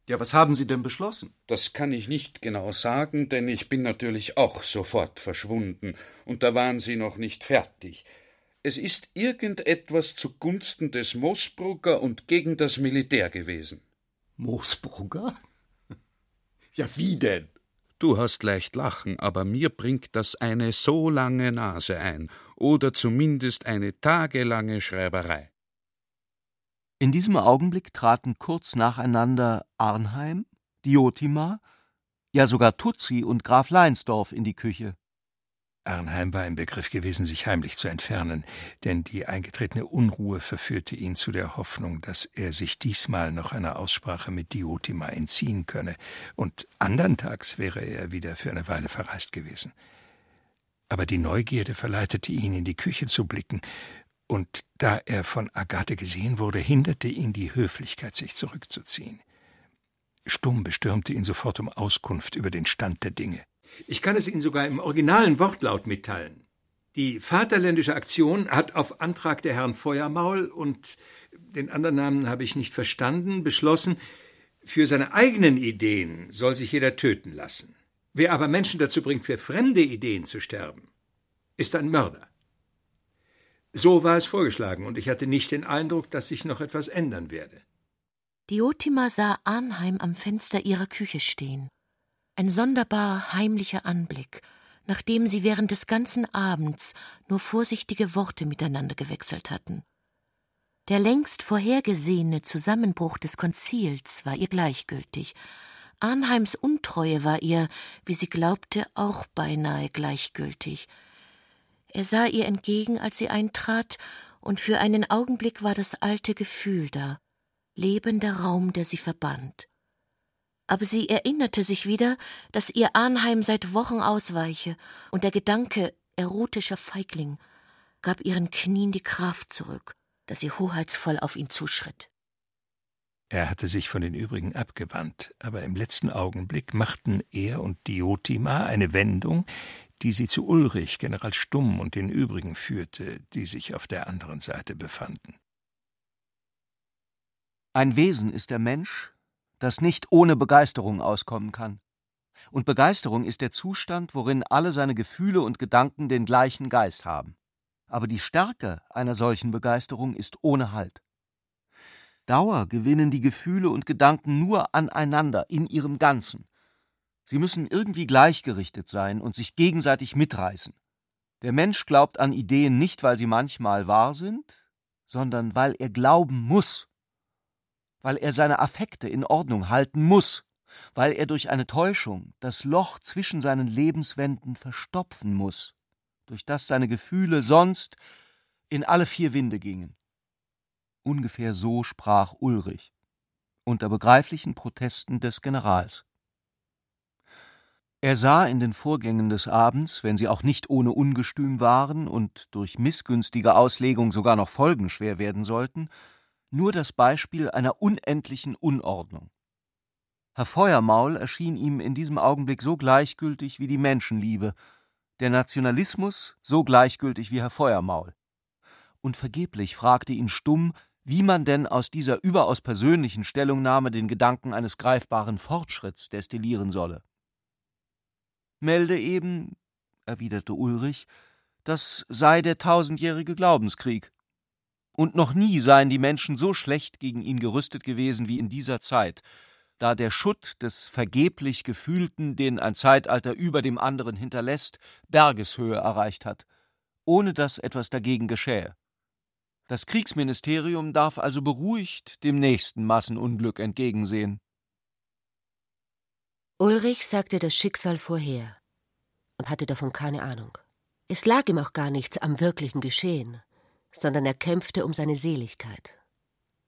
Ja, was haben Sie denn beschlossen? Das kann ich nicht genau sagen, denn ich bin natürlich auch sofort verschwunden, und da waren Sie noch nicht fertig. Es ist irgendetwas zugunsten des Moosbrugger und gegen das Militär gewesen. Moosbrugger? Ja, wie denn? Du hast leicht lachen, aber mir bringt das eine so lange Nase ein. oder zumindest eine tagelange Schreiberei. In diesem Augenblick traten kurz nacheinander Arnheim, Diotima, ja sogar Tutsi und Graf Leinsdorf in die Küche. Arnheim war im Begriff gewesen, sich heimlich zu entfernen, denn die eingetretene Unruhe verführte ihn zu der Hoffnung, dass er sich diesmal noch einer Aussprache mit Diotima entziehen könne, und andern Tags wäre er wieder für eine Weile verreist gewesen. Aber die Neugierde verleitete ihn, in die Küche zu blicken, und da er von Agathe gesehen wurde, hinderte ihn die Höflichkeit, sich zurückzuziehen. Stumm bestürmte ihn sofort um Auskunft über den Stand der Dinge. Ich kann es Ihnen sogar im originalen Wortlaut mitteilen. Die Vaterländische Aktion hat auf Antrag der Herrn Feuermaul und den anderen Namen habe ich nicht verstanden, beschlossen, für seine eigenen Ideen soll sich jeder töten lassen. Wer aber Menschen dazu bringt, für fremde Ideen zu sterben, ist ein Mörder. So war es vorgeschlagen, und ich hatte nicht den Eindruck, dass sich noch etwas ändern werde. Diotima sah Arnheim am Fenster ihrer Küche stehen. Ein sonderbar heimlicher Anblick, nachdem sie während des ganzen Abends nur vorsichtige Worte miteinander gewechselt hatten. Der längst vorhergesehene Zusammenbruch des Konzils war ihr gleichgültig. Arnheims Untreue war ihr, wie sie glaubte, auch beinahe gleichgültig. Er sah ihr entgegen, als sie eintrat, und für einen Augenblick war das alte Gefühl da, lebender Raum, der sie verband aber sie erinnerte sich wieder, dass ihr Arnheim seit Wochen ausweiche, und der Gedanke erotischer Feigling gab ihren Knien die Kraft zurück, dass sie hoheitsvoll auf ihn zuschritt. Er hatte sich von den übrigen abgewandt, aber im letzten Augenblick machten er und Diotima eine Wendung, die sie zu Ulrich, General Stumm und den übrigen führte, die sich auf der anderen Seite befanden. Ein Wesen ist der Mensch, das nicht ohne Begeisterung auskommen kann. Und Begeisterung ist der Zustand, worin alle seine Gefühle und Gedanken den gleichen Geist haben. Aber die Stärke einer solchen Begeisterung ist ohne Halt. Dauer gewinnen die Gefühle und Gedanken nur aneinander, in ihrem Ganzen. Sie müssen irgendwie gleichgerichtet sein und sich gegenseitig mitreißen. Der Mensch glaubt an Ideen nicht, weil sie manchmal wahr sind, sondern weil er glauben muss weil er seine Affekte in Ordnung halten muss, weil er durch eine Täuschung das Loch zwischen seinen Lebenswänden verstopfen muss, durch das seine Gefühle sonst in alle vier Winde gingen. Ungefähr so sprach Ulrich, unter begreiflichen Protesten des Generals. Er sah in den Vorgängen des Abends, wenn sie auch nicht ohne Ungestüm waren und durch missgünstige Auslegung sogar noch folgenschwer werden sollten, nur das Beispiel einer unendlichen Unordnung. Herr Feuermaul erschien ihm in diesem Augenblick so gleichgültig wie die Menschenliebe, der Nationalismus so gleichgültig wie Herr Feuermaul. Und vergeblich fragte ihn Stumm, wie man denn aus dieser überaus persönlichen Stellungnahme den Gedanken eines greifbaren Fortschritts destillieren solle. Melde eben, erwiderte Ulrich, das sei der tausendjährige Glaubenskrieg. Und noch nie seien die Menschen so schlecht gegen ihn gerüstet gewesen wie in dieser Zeit, da der Schutt des vergeblich Gefühlten, den ein Zeitalter über dem anderen hinterlässt, Bergeshöhe erreicht hat, ohne dass etwas dagegen geschähe. Das Kriegsministerium darf also beruhigt dem nächsten Massenunglück entgegensehen. Ulrich sagte das Schicksal vorher und hatte davon keine Ahnung. Es lag ihm auch gar nichts am wirklichen Geschehen sondern er kämpfte um seine Seligkeit.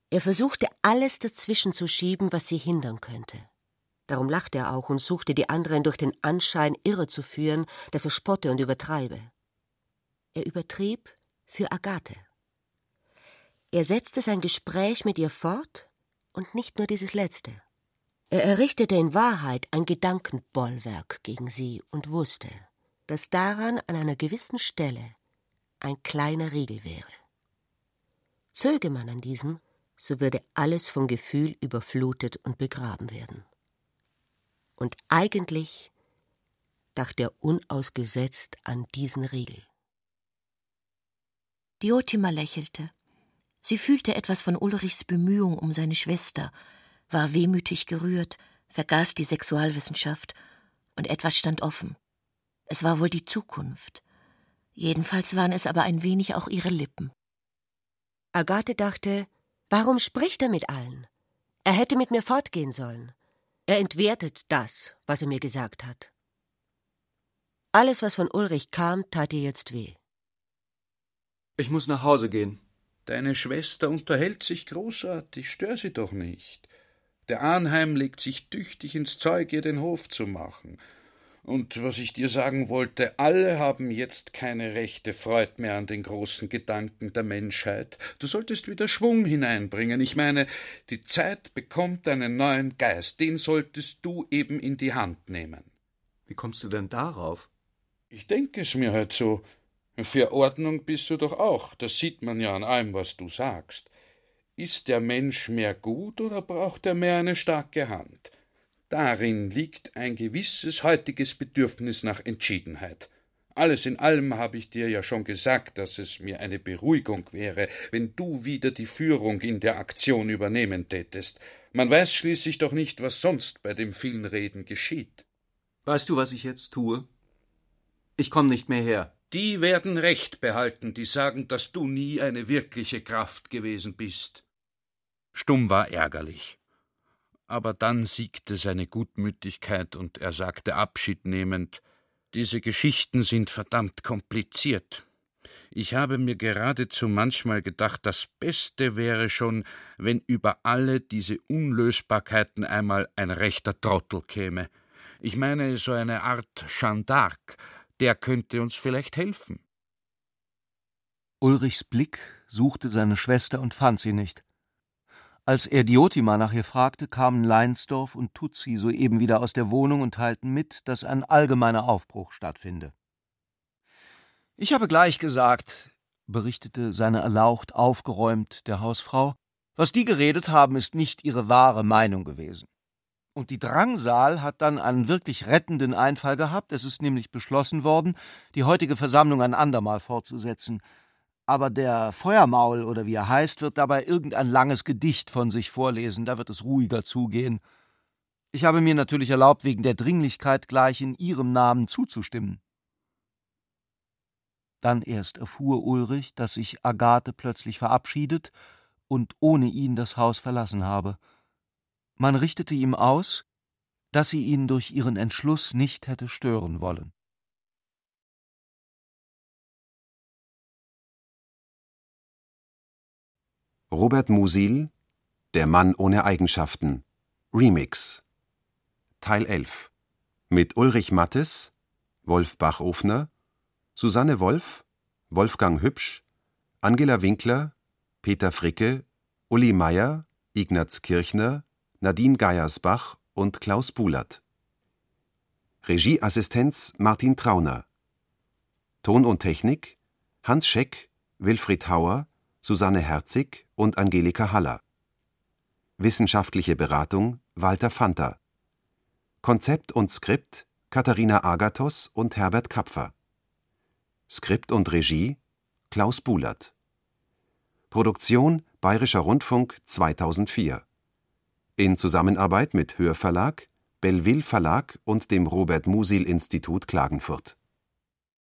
Er versuchte alles dazwischen zu schieben, was sie hindern könnte. Darum lachte er auch und suchte die anderen durch den Anschein irre zu führen, dass er spotte und übertreibe. Er übertrieb für Agathe. Er setzte sein Gespräch mit ihr fort und nicht nur dieses letzte. Er errichtete in Wahrheit ein Gedankenbollwerk gegen sie und wusste, dass daran an einer gewissen Stelle ein kleiner Riegel wäre. Zöge man an diesem, so würde alles von Gefühl überflutet und begraben werden. Und eigentlich dachte er unausgesetzt an diesen Riegel. Diotima lächelte. Sie fühlte etwas von Ulrichs Bemühung um seine Schwester, war wehmütig gerührt, vergaß die Sexualwissenschaft, und etwas stand offen. Es war wohl die Zukunft. Jedenfalls waren es aber ein wenig auch ihre Lippen. Agathe dachte, warum spricht er mit allen? Er hätte mit mir fortgehen sollen. Er entwertet das, was er mir gesagt hat. Alles, was von Ulrich kam, tat ihr jetzt weh. Ich muss nach Hause gehen. Deine Schwester unterhält sich großartig, stör sie doch nicht. Der Arnheim legt sich tüchtig ins Zeug, ihr den Hof zu machen. Und was ich dir sagen wollte, alle haben jetzt keine rechte Freude mehr an den großen Gedanken der Menschheit. Du solltest wieder Schwung hineinbringen. Ich meine, die Zeit bekommt einen neuen Geist, den solltest du eben in die Hand nehmen. Wie kommst du denn darauf? Ich denke es mir halt so. Für Ordnung bist du doch auch, das sieht man ja an allem, was du sagst. Ist der Mensch mehr gut oder braucht er mehr eine starke Hand? Darin liegt ein gewisses heutiges Bedürfnis nach Entschiedenheit. Alles in allem habe ich dir ja schon gesagt, dass es mir eine Beruhigung wäre, wenn du wieder die Führung in der Aktion übernehmen tätest. Man weiß schließlich doch nicht, was sonst bei dem vielen Reden geschieht. Weißt du, was ich jetzt tue? Ich komme nicht mehr her. Die werden Recht behalten, die sagen, dass du nie eine wirkliche Kraft gewesen bist. Stumm war ärgerlich. Aber dann siegte seine Gutmütigkeit und er sagte abschiednehmend Diese Geschichten sind verdammt kompliziert. Ich habe mir geradezu manchmal gedacht, das Beste wäre schon, wenn über alle diese Unlösbarkeiten einmal ein rechter Trottel käme. Ich meine, so eine Art Jeanne d'Arc, der könnte uns vielleicht helfen. Ulrichs Blick suchte seine Schwester und fand sie nicht. Als er Diotima nach ihr fragte, kamen Leinsdorf und Tutsi soeben wieder aus der Wohnung und teilten mit, dass ein allgemeiner Aufbruch stattfinde. Ich habe gleich gesagt, berichtete seine erlaucht aufgeräumt der Hausfrau, was die geredet haben, ist nicht ihre wahre Meinung gewesen. Und die Drangsal hat dann einen wirklich rettenden Einfall gehabt. Es ist nämlich beschlossen worden, die heutige Versammlung ein andermal fortzusetzen. Aber der Feuermaul oder wie er heißt, wird dabei irgendein langes Gedicht von sich vorlesen. Da wird es ruhiger zugehen. Ich habe mir natürlich erlaubt, wegen der Dringlichkeit gleich in Ihrem Namen zuzustimmen. Dann erst erfuhr Ulrich, dass sich Agathe plötzlich verabschiedet und ohne ihn das Haus verlassen habe. Man richtete ihm aus, dass sie ihn durch ihren Entschluss nicht hätte stören wollen. Robert Musil Der Mann ohne Eigenschaften Remix Teil 11 mit Ulrich Mattes, Wolf Bachofner, Susanne Wolf, Wolfgang Hübsch, Angela Winkler, Peter Fricke, Uli Meier, Ignaz Kirchner, Nadine Geiersbach und Klaus Bulert. Regieassistenz Martin Trauner. Ton und Technik Hans Scheck, Wilfried Hauer, Susanne Herzig und Angelika Haller. Wissenschaftliche Beratung Walter Fanta. Konzept und Skript Katharina Agathos und Herbert Kapfer. Skript und Regie Klaus Bulert. Produktion Bayerischer Rundfunk 2004 in Zusammenarbeit mit Hörverlag, Belleville Verlag und dem Robert Musil Institut Klagenfurt